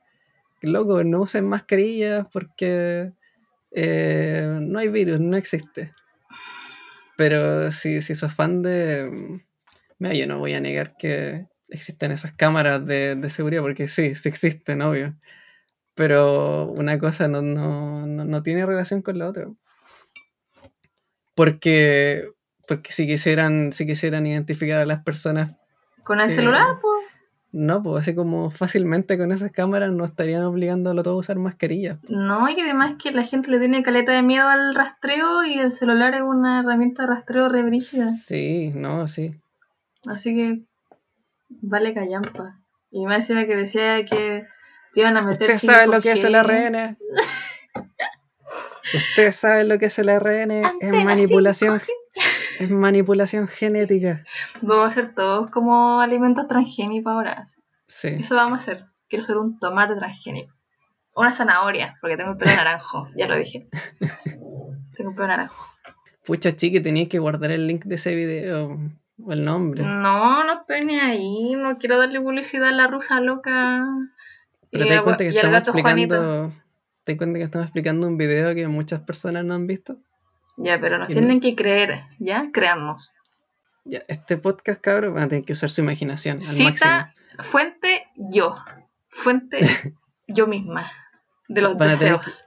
que loco, no usen mascarillas porque eh, no hay virus, no existe. Pero si, si sos fan de... Mira, yo no voy a negar que existen esas cámaras de, de seguridad, porque sí, sí existen, obvio. Pero una cosa no, no, no, no tiene relación con la otra. Porque, porque si quisieran, si quisieran identificar a las personas Con el Eh, celular, pues. no, pues así como fácilmente con esas cámaras no estarían obligándolo todo a usar mascarillas. No, y además que la gente le tiene caleta de miedo al rastreo y el celular es una herramienta de rastreo re brígida. Sí, no, sí. Así que vale callampa. Y más encima que decía que te iban a meter ¿Usted sabe lo 5G. que es el ARN? ¿Usted sabe lo que es el ARN? Es manipulación, es manipulación genética. Vamos a hacer todos como alimentos transgénicos ahora. Sí. Eso vamos a hacer. Quiero ser un tomate transgénico. Una zanahoria, porque tengo el pelo naranjo. Ya lo dije. Tengo el pelo naranjo. Pucha, chique, tenías que guardar el link de ese video el nombre. No, no estoy ni ahí. No quiero darle publicidad a la rusa loca. Pero y te das cuenta que estamos explicando. ¿Te cuenta que estamos explicando un video que muchas personas no han visto? Ya, pero nos Y tienen no- que creer, ¿ya? Creamos. Ya, este podcast, cabrón, van a tener que usar su imaginación al máximo. Cita, fuente, yo. Fuente, yo misma. De los Van a tener deseos.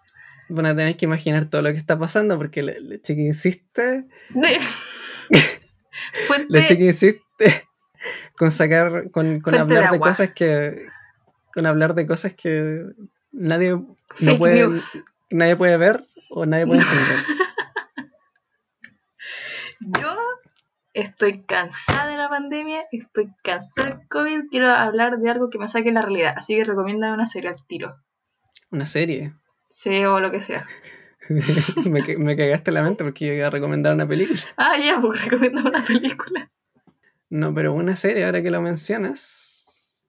Van a tener que imaginar todo lo que está pasando porque la, la chica insiste, fuente, la chica insiste con sacar, con, con de hablar de, cosas que, con hablar de cosas que nadie no puede, news. nadie puede ver o nadie puede entender. Yo estoy cansada de la pandemia, estoy cansada del COVID, quiero hablar de algo que me saque la realidad. Así que recomiéndame una serie al tiro. Una serie. Sí, o lo que sea. me, me cagaste la mente porque yo iba a recomendar una película. Ah, ya, pues recomiéndame una película. No, pero una serie, ahora que lo mencionas.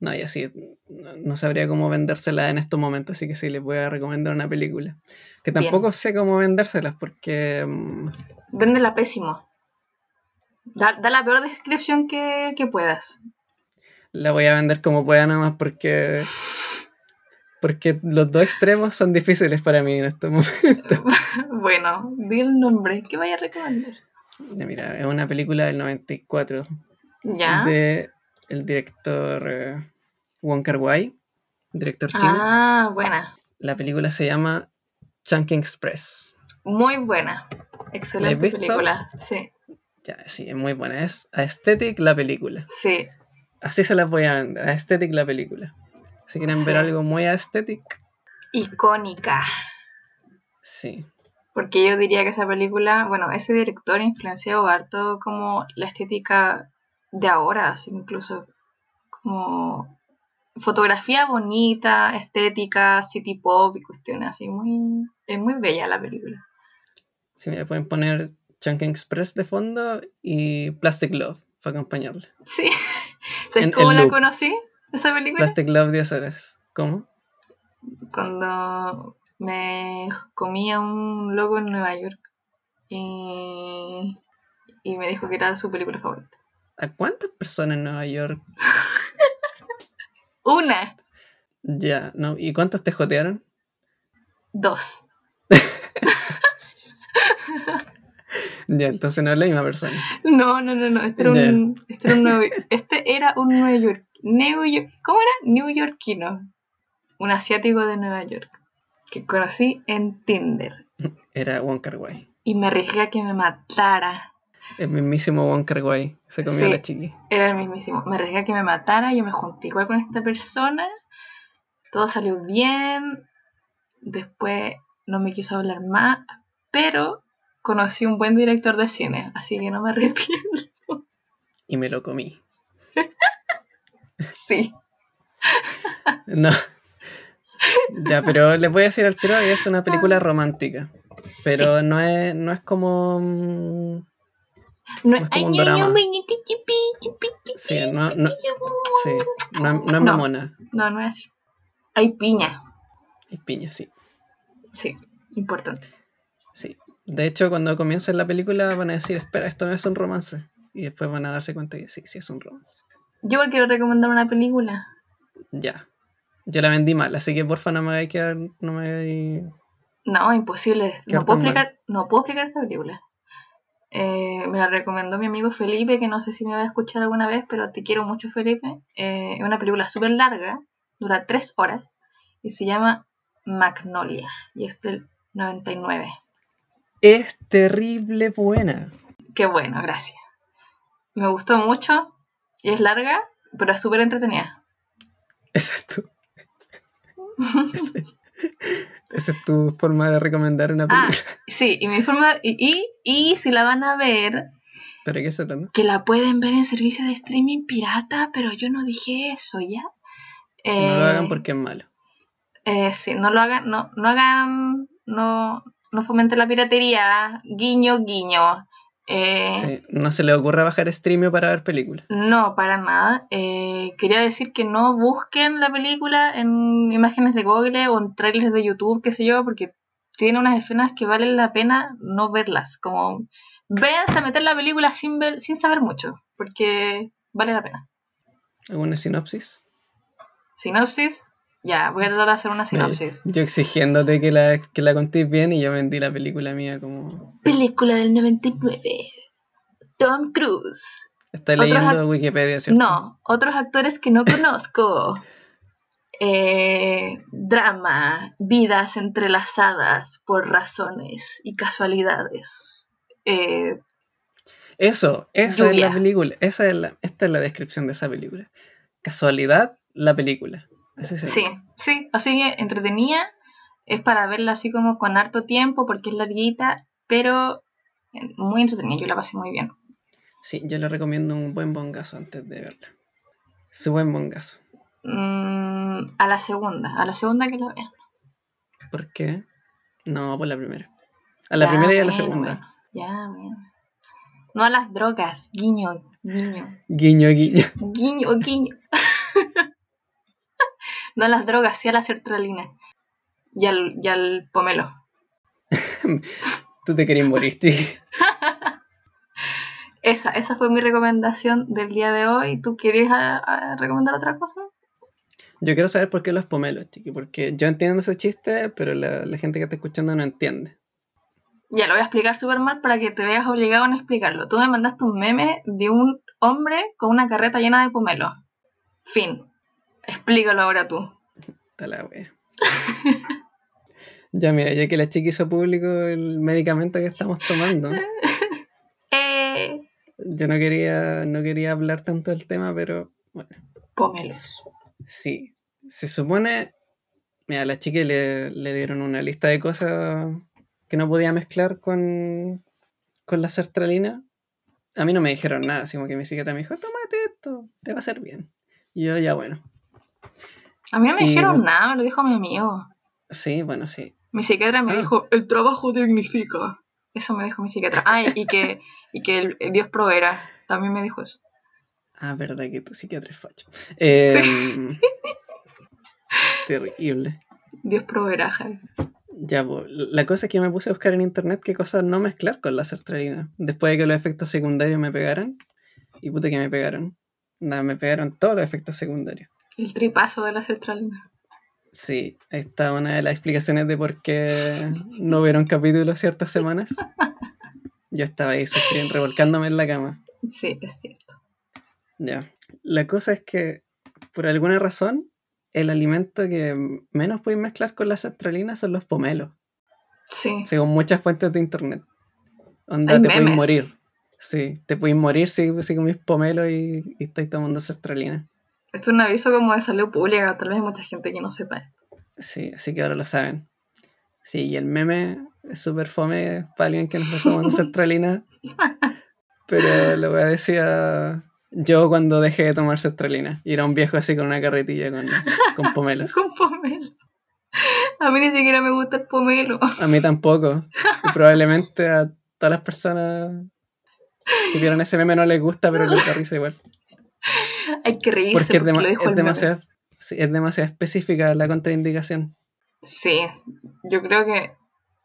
No, y así, no, no sabría cómo vendérsela en estos momentos, así que sí, les voy a recomendar una película. Que Bien. tampoco sé cómo vendérselas porque... mm, Véndela pésimo. Da, da la peor descripción que, que puedas. La voy a vender como pueda nomás porque. Porque los dos extremos son difíciles para mí en este momento. bueno, di el nombre. ¿Qué vaya a recomendar? Mira, es una película del 94 ¿Ya? de el director eh, Wong Kar Wai, director chino. Ah, buena. La película se llama Chunking Express. Muy buena. Excelente película. Sí, Ya, sí, es muy buena. Es Aesthetic la película. sí. Así se las voy a vender. Aesthetic la película. Si quieren ver Sí. algo muy aesthetic, Icónica. sí. Porque yo diría que esa película, bueno, ese director ha influenciado harto como la estética de ahora, incluso como fotografía bonita, estética, city pop y cuestiones así, muy, es muy bella la película. Si me pueden poner Chunking Express de fondo y Plastic Love para acompañarle. Sí. ¿Sabes cómo la loop. conocí? Esa película. Plastic Love 10 horas. ¿Cómo? Cuando me comía un loco en Nueva York y, y me dijo que era su película favorita. ¿A cuántas personas en Nueva York? Una, Ya, ¿no? ¿Y cuántos te jotearon? dos. Ya, entonces no es la misma persona. No, no, no, no. Este era un, este era un, nuevo, este era un Nueva York, New York. ¿Cómo era? New Yorkino. Un asiático de Nueva York. Que conocí en Tinder. Era Wonka Wai. Y me arriesgué a que me matara. El mismísimo Wonka Wai. Se comió a la chiqui. Era el mismísimo. Me arriesgué a que me matara. Yo me junté igual con esta persona. Todo salió bien. Después no me quiso hablar más. Pero conocí un buen director de cine. Así que no me arrepiento. Y me lo comí. Sí. No. Ya, pero les voy a decir al tiro que es una película romántica. Pero no es, no es como. mm, No es como un drama. Sí, no, no, sí, no, no es No. mamona. No, no es así. Hay piña. Es piña, sí. Sí, importante. Sí. De hecho, cuando comiencen la película van a decir, espera, esto no es un romance. Y después van a darse cuenta que sí, sí es un romance. Yo quiero recomendar una película. Ya. Yo la vendí mal, así que porfa no me hagáis quedar, no me hagáis... No, imposible. No puedo mal. explicar, no puedo explicar esta película. Eh, me la recomendó mi amigo Felipe, que no sé si me va a escuchar alguna vez, pero te quiero mucho, Felipe. Eh, es una película súper larga, dura tres horas, y se llama Magnolia, y es del 99. Es terrible buena. Qué bueno, gracias. Me gustó mucho, y es larga, pero es súper entretenida. Esa es tu... Ese- Esa es tu forma de recomendar una Ah, película. sí, y mi forma, y, y, y si la van a ver, ¿Pero qué se trata? que la pueden ver en servicio de streaming pirata, pero yo no dije eso, ¿ya? No lo Eh, hagan porque es malo. eh, sí, no lo hagan, no, no hagan, no, no fomenten la piratería, guiño, guiño. Eh, Sí, no se le ocurra bajar Streamio para ver películas. No, para nada. Eh, quería decir que no busquen la película en imágenes de Google o en trailers de YouTube, qué sé yo, porque tiene unas escenas que valen la pena no verlas. Como véanse a meter la película sin ver, sin saber mucho, porque vale la pena. ¿Alguna sinopsis? Sinopsis, ya, voy a tratar de hacer una sinopsis. Yo exigiéndote que la, que la contéis bien y yo vendí la película mía como... Película del 99. Tom Cruise. Otros leyendo act- Wikipedia, ¿cierto? No, otros actores que no conozco. Eh, drama, vidas entrelazadas por razones y casualidades. Eh, Eso, esa es la película. Esa es la, esta es la descripción de esa película. Casualidad, la película. Así sí, sí, así que entretenida. Es para verla así como con harto tiempo porque es larguita, pero eh, muy entretenida. Yo la pasé muy bien. Sí, yo le recomiendo un buen bongazo antes de verla. Su buen bongazo. Mm, a la segunda, a la segunda que la vean. ¿Por qué? No, por la primera. A la Ya, primera y a la segunda. bueno, ya, bueno. No a las drogas, guiño, guiño. Guiño, guiño. Guiño, guiño. no a las drogas, sí a la sertralina. Y al, y al pomelo. Tú te querías morir, chiqui. Esa, esa fue mi recomendación del día de hoy. ¿Tú quieres ah, ah, recomendar otra cosa? Yo quiero saber por qué los pomelos, chiqui. Porque yo entiendo ese chiste, pero la, la gente que está escuchando no entiende. Ya lo voy a explicar súper mal para que te veas obligado a no explicarlo. Tú me mandaste un meme de un hombre con una carreta llena de pomelo. Fin. Explícalo ahora tú. Está la wea. ya, mira, ya que la chiqui hizo público el medicamento que estamos tomando, Eh, yo no quería, no quería hablar tanto del tema, pero bueno, pomelos. sí. Se supone, mira, a la chiqui le, le dieron una lista de cosas que no podía mezclar con, con la sertralina. A mí no me dijeron nada, como que mi psiquiatra me dijo, tómate esto, te va a hacer bien. Y yo, ya bueno. A mí no me Y dijeron nada, me lo dijo mi amigo. Sí, bueno, sí. Mi psiquiatra me Ah. dijo, el trabajo dignifica. Eso me dijo mi psiquiatra. Ah, y que, y que el, el Dios proveerá. También me dijo eso. Ah, verdad que tu psiquiatra es facho. Em, terrible. Dios proveerá, Javi. Ya, po, la cosa es que me puse a buscar en internet qué cosas no mezclar con la sertralina. Después de que los efectos secundarios me pegaran. Y puta que me pegaron. Nada, me pegaron todos los efectos secundarios. El tripazo de la sertralina. Sí, ahí está una de las explicaciones de por qué no vieron capítulos ciertas semanas. Yo estaba ahí sufriendo, revolcándome en la cama. Sí, es cierto. Ya. La cosa es que, por alguna razón, el alimento que menos puedes mezclar con la sertralina son los pomelos. Sí. Según muchas fuentes de internet. Onda, Hay te puedes memes. morir. Sí, te puedes morir si, si comís pomelo y, y estáis tomando sertralina. Esto es un aviso como de salud pública, tal vez hay mucha gente que no sepa esto. Sí, así que ahora lo saben. Sí, y el meme es súper fome para alguien que no está tomando sertralina. Pero lo voy a decir yo cuando dejé de tomar sertralina. Y era un viejo así con una carretilla con, con pomelos. Con pomelo. A mí ni siquiera me gusta el pomelo. A mí tampoco. Y probablemente a todas las personas que vieron ese meme no les gusta, pero les da risa igual. Hay que reírse Porque es, porque lo dijo es el demasiado, sí, es demasiado específica la contraindicación. Sí, yo creo que.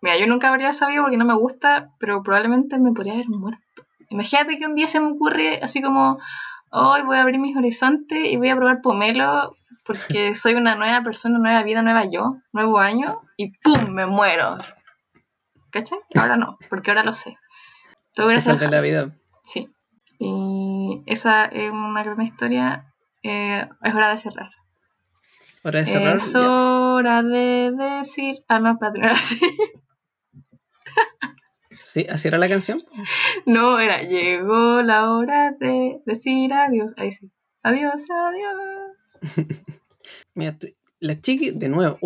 Mira, yo nunca habría sabido porque no me gusta, pero probablemente me podría haber muerto. Imagínate que un día se me ocurre así como, hoy voy a abrir mis horizontes y voy a probar pomelo porque soy una nueva persona, nueva vida, nueva yo, nuevo año, y ¡pum! me muero. ¿Cachai? Ahora no, porque ahora lo sé. Todo gracias a- la vida. Sí. Y esa es una gran historia. Eh, es hora de cerrar. Hora de cerrar. Es ya. hora de decir. Ah, no, así. Sí, así era la canción. No, era. Llegó la hora de decir adiós. Ahí sí. Adiós, adiós. Mira, la chiqui, de nuevo,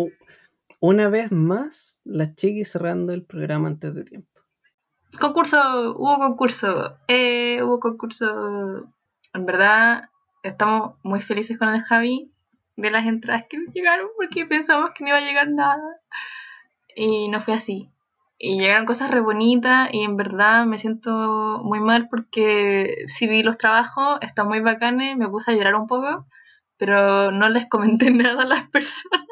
una vez más, la chiqui cerrando el programa antes de tiempo. Concurso, hubo concurso. Eh, hubo concurso. En verdad, estamos muy felices con el Javi de las entradas que llegaron porque pensamos que no iba a llegar nada. Y no fue así. Y llegaron cosas re bonitas y en verdad me siento muy mal porque si vi los trabajos, están muy bacanes, me puse a llorar un poco, pero no les comenté nada a las personas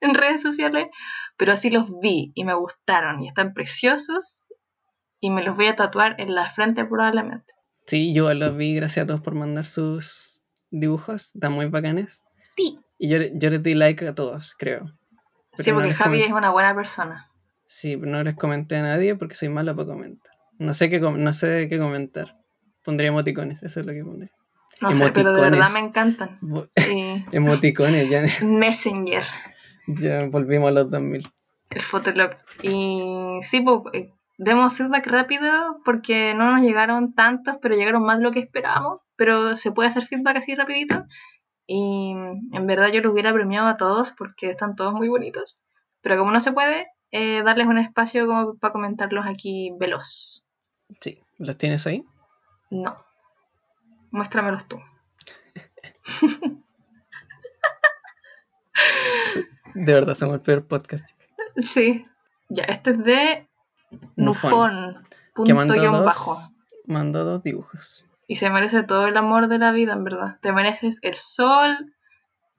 en redes sociales, pero así los vi y me gustaron y están preciosos y me los voy a tatuar en la frente probablemente. Sí, yo los vi, gracias a todos por mandar sus dibujos, están muy bacanes. Sí. Y yo, yo les di like a todos, creo. Pero Sí, no porque les Javi es una buena persona. Sí, pero no les comenté a nadie porque soy malo para comentar. No sé qué, no sé qué comentar. Pondría emoticones, eso es lo que pondría. No sé, pero de verdad me encantan. Sí. Emoticones, ya, Messenger. ya volvimos a los 2000. El Fotolog. Y sí, pues, eh, demos feedback rápido porque no nos llegaron tantos, pero llegaron más de lo que esperábamos. Pero se puede hacer feedback así rapidito. Y en verdad yo lo hubiera premiado a todos porque están todos muy bonitos. Pero como no se puede, eh, darles un espacio como para comentarlos aquí veloz. Sí, ¿los tienes ahí? No. Muéstramelos tú. De verdad, somos el peor podcast. Sí. Ya, este es de Nufón. que Punto mandó guion dos, bajo. mandó dos dibujos. Y se merece todo el amor de la vida, en verdad. Te mereces el sol,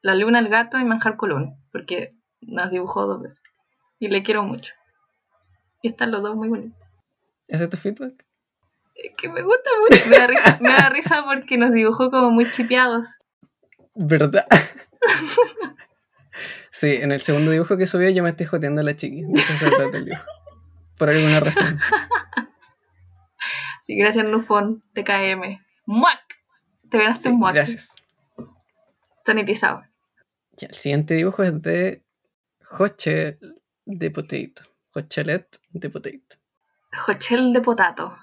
la luna, el gato y manjar colón. Porque nos dibujó dos veces. Y le quiero mucho. Y están los dos muy bonitos. ¿Ese es tu feedback? Es que me gusta mucho. Me da risa, me da risa porque nos dibujó como muy chipeados. ¿Verdad? sí, en el segundo dibujo que subió yo me estoy joteando a la chiqui. De eso se trata el dibujo. Por alguna razón. Sí, gracias Nufón, TKM. ¡Muac! Te ganaste Sí, un muac. gracias. Sanitizado. Ya, el siguiente dibujo es de Hoche de Potato. Hochelet de Potato. Jochel de potato.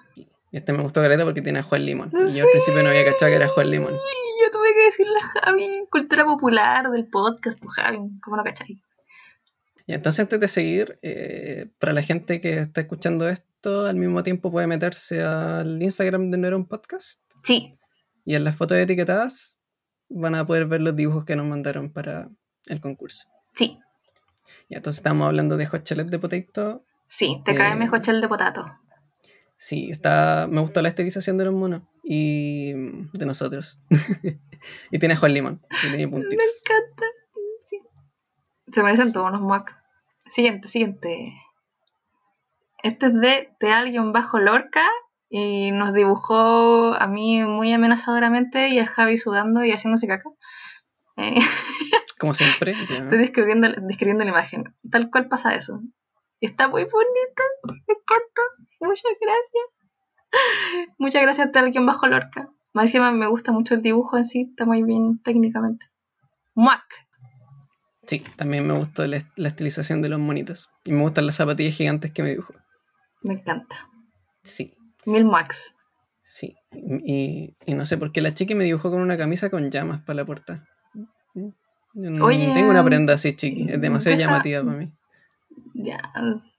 Este me gustó caleta porque tiene a Juan Limón. Y yo al principio no había cachado que era Juan Limón. Yo tuve que decirle a Javi, cultura popular del podcast, pues Javi, ¿cómo no cachai? Y entonces antes de seguir, eh, para la gente que está escuchando esto, al mismo tiempo puede meterse al Instagram de Neuron Podcast Sí, y en las fotos etiquetadas van a poder ver los dibujos que nos mandaron para el concurso. sí, Y entonces estamos hablando de Hot de Potato. sí, TKM Eh, Jochel de potato. Sí, está, me gustó la estilización de los monos y mm, de nosotros. y tiene a Juan Limón, y tiene Me puntitos. encanta. Sí. Se merecen todos unos muac. Siguiente, siguiente. Este es de Teal-Lorca y nos dibujó a mí muy amenazadoramente y el Javi sudando y haciéndose caca. Eh, Como siempre. ya. estoy describiendo, describiendo la imagen. Tal cual pasa eso. Está muy bonito. Me encanta. Muchas gracias. Muchas gracias a alguien bajo Lorca. Más encima me gusta mucho el dibujo en sí, está muy bien técnicamente. Muac. Sí, también me gustó la, la estilización de los monitos. Y me gustan las zapatillas gigantes que me dibujó. Me encanta. Sí, Mil Max. sí. Y, y no sé por qué la chiqui me dibujó con una camisa con llamas para la puerta. Yo no Oye, tengo una prenda así, chiqui. Es demasiado deja- llamativa para mí. Ya,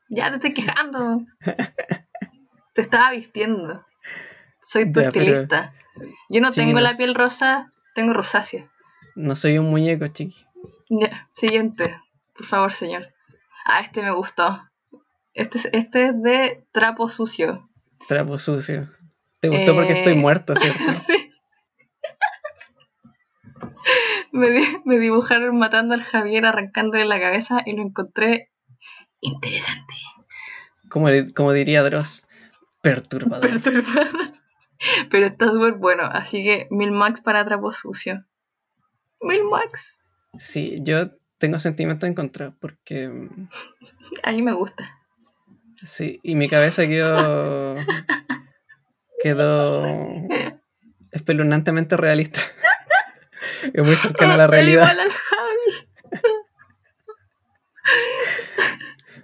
ya te estoy quejando. te estaba vistiendo. Soy tu Ya, pero- estilista. Yo no tengo no la piel rosa, tengo rosácea. No soy un muñeco, chiqui. Siguiente. Por favor, señor. Ah, este me gustó. Este, es- este es de trapo sucio. Trapo sucio. Te gustó porque Eh, estoy muerto, ¿cierto? Sí. Me, di- me dibujaron matando al Javier, arrancándole la cabeza y lo encontré interesante. Como, como diría Dross, perturbador. Perturbador. Pero está súper bueno, así que mil max para trapo sucio. Mil max. Sí, yo tengo sentimientos encontrados porque mm, A mí me gusta. sí, y mi cabeza quedó quedó espeluznantemente realista. es muy cercana a la realidad,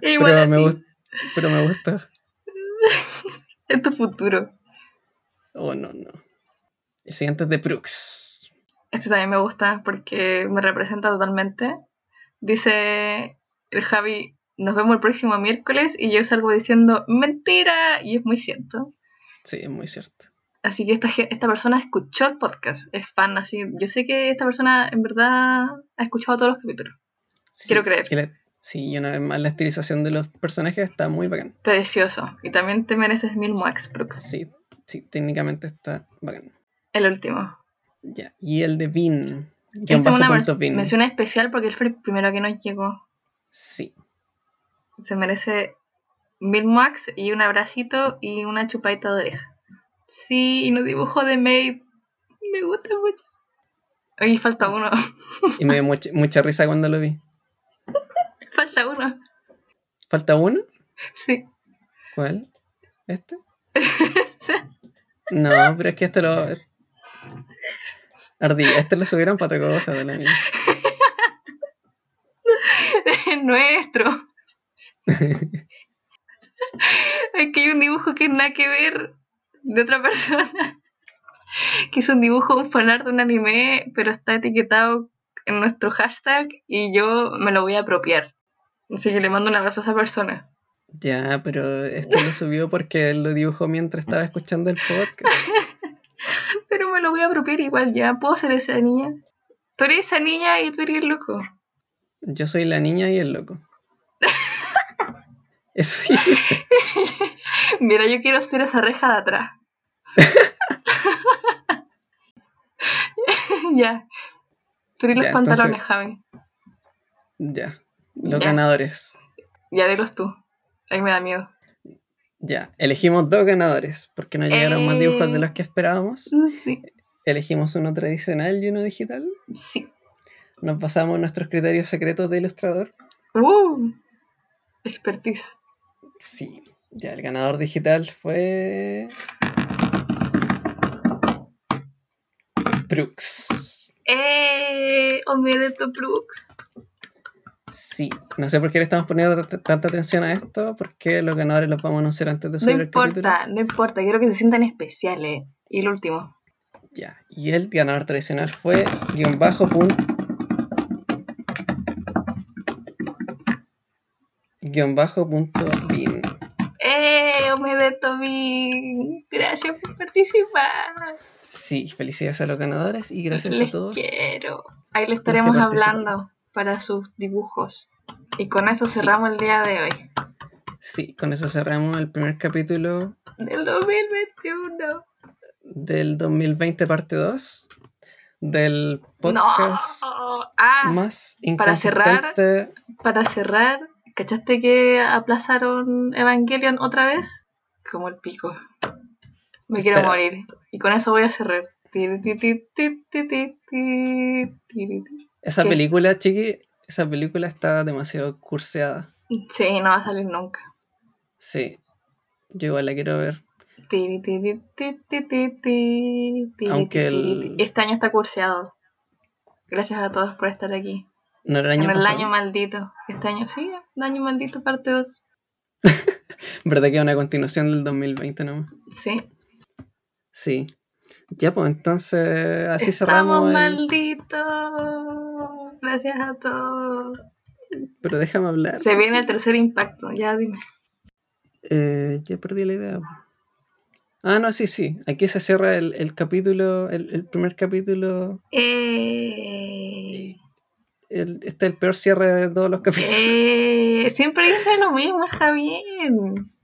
pero me ti. gust- pero me gusta. Es tu futuro. Oh, no, no. El siguiente es de Brooks. Este también me gusta porque me representa totalmente. Dice el Javi, nos vemos el próximo miércoles y yo salgo diciendo mentira y es muy cierto. Sí, es muy cierto. Así que esta, esta persona escuchó el podcast, es fan así. Yo sé que esta persona en verdad ha escuchado todos los capítulos. Sí, Quiero creer. la- sí, y una vez más la estilización de los personajes está muy bacán. Precioso. Y también te mereces mil Max Brooks. Sí, sí, técnicamente está bacán. El último. Ya. Y el de Vin. Guión es una mención especial porque él fue el primero que nos llegó. Sí. Se merece mil Max y un abracito y una chupadita de oreja. Sí, y nos dibujó de Maid. Me gusta mucho. Oye, falta uno. Y me dio mucha, mucha risa cuando lo vi. falta uno. ¿Falta uno? Sí. ¿Cuál? ¿Este? No, pero es que este lo. Ardí, este lo subieron para otra cosa de la mía. es nuestro. es que hay un dibujo que nada que ver de otra persona. que es un dibujo, un fanart de un anime, pero está etiquetado en nuestro hashtag y yo me lo voy a apropiar. Así que le mando un abrazo a esa persona. Ya, pero este lo subió porque él lo dibujó mientras estaba escuchando el podcast. Pero me lo voy a apropiar igual, ya. ¿Puedo ser esa niña? Tú eres esa niña y tú eres el loco. Yo soy la niña y el loco. Eso sí. Mira, yo quiero ser esa reja de atrás. ya. Tú eres los Ya, pantalones, entonces- Javi. Ya. Los Ya. ganadores. Ya dilos tú. Ahí me da miedo. Ya. Elegimos dos ganadores porque no llegaron más dibujos de Eh. los que esperábamos. Sí, Elegimos uno tradicional y uno digital. sí. Nos basamos en nuestros criterios secretos de ilustrador. Uh, expertise. Sí. Ya, el ganador digital fue. Brooks. ¡Eh! Omedeto Brooks. Sí. No sé por qué le estamos poniendo tanta atención a esto, porque los ganadores los vamos a anunciar antes de No subir el capítulo. importa, no importa. Quiero que se sientan especiales. Y el último. Ya. Y el ganador tradicional fue guion bajo punto. Guión bajo punto bin. ¡Eh! Omedeto Bing. Gracias por participar. Sí, felicidades a los ganadores y gracias Les a todos. quiero. Ahí le estaremos hablando para sus dibujos. Y con eso Sí. cerramos el día de hoy. Sí, con eso cerramos el primer capítulo Del 2021. del 2020 parte 2 del podcast No. Ah, más para cerrar- para cerrar, ¿cachaste que aplazaron Evangelion otra vez? Como el pico. Me quiero Espera. morir. Y con eso voy a cerrar. Esa película, chiqui, esa película está demasiado curseada. Sí, no va a salir nunca. Sí, yo igual la quiero ver. Aunque el... Este año está curseado. Gracias a todos por estar aquí. No, el año el año maldito. Este año sí, el año maldito parte 2. ¿Verdad que es una continuación del 2020 nomás? Sí. Sí. Ya, pues entonces así Estamos cerramos. ¡Estamos el... malditos! Gracias a todos. Pero déjame hablar. Se viene el tercer impacto, ya dime. Eh, ya perdí la idea. Ah, no, sí, sí. Aquí se cierra el, el capítulo, el, el primer capítulo. Eh, El, este es el peor cierre de todos los capítulos. eh, siempre dice lo mismo, Javier.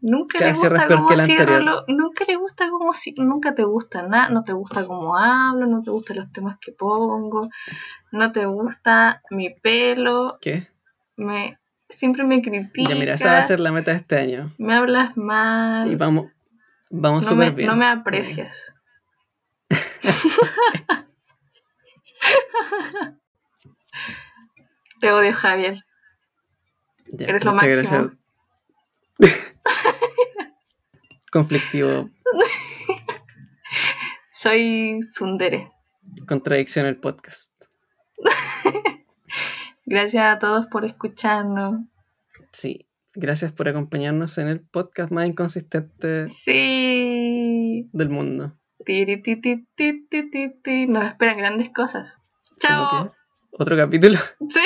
Nunca Cada le gusta cómo el cierro nunca le gusta cómo nunca te gusta nada, no te gusta cómo hablo, no te gustan los temas que pongo, no te gusta mi pelo, ¿Qué? me siempre me criticas, Ya, mira, esa va a ser la meta de este año. me hablas mal, Y vamos, vamos no súper me, bien. no me aprecias. Te odio, Javier. Ya, eres lo muchas máximo. gracias. Conflictivo, Soy Sundere. contradicción el podcast. Gracias a todos por escucharnos. Sí. Gracias por acompañarnos en el podcast más inconsistente Sí. del mundo. Tiri, ti, ti, ti, ti, ti, ti. Nos esperan grandes cosas. ¿Cómo Chao. ¿Otro capítulo? Sí.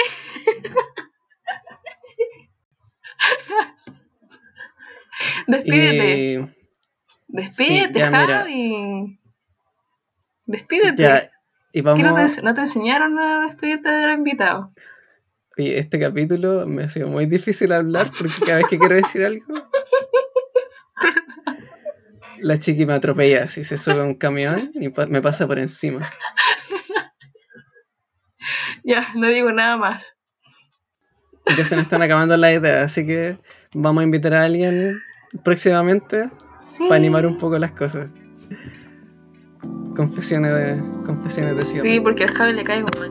Despídete. Y Despídete, sí, ya. Javi. Despídete. ya, y ¿Qué vamos. no, te, no te enseñaron a despedirte de los invitados? Oye, este capítulo me ha sido muy difícil hablar porque cada vez que quiero decir algo, la chiqui me atropella. Si se sube a un camión y pa- me pasa por encima. Ya, no digo nada más. Ya se nos están acabando las ideas, así que vamos a invitar a alguien próximamente Sí. para animar un poco las cosas. Confesiones de, confesiones de cierre. Sí, porque al Javi le caigo mal.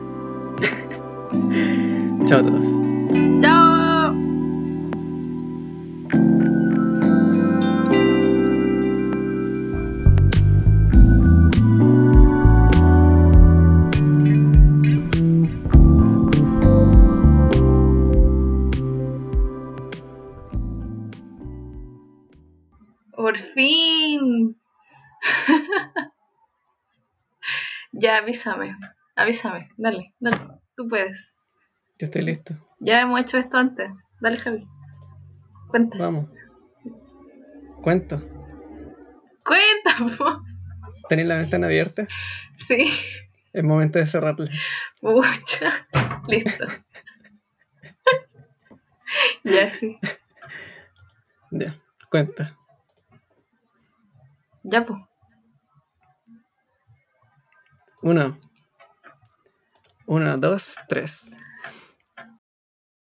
Chao a todos. Ya avísame, avísame, dale, dale, tú puedes. Yo estoy listo. Ya hemos hecho esto antes. Dale, Javi. Cuenta. Vamos. Cuento. Cuenta, po. ¿Tenéis la ventana abierta? Sí, Es momento de cerrarla. mucha. Listo. ya, sí. Ya. Cuenta. Ya, pues. Uno. Uno, dos, tres.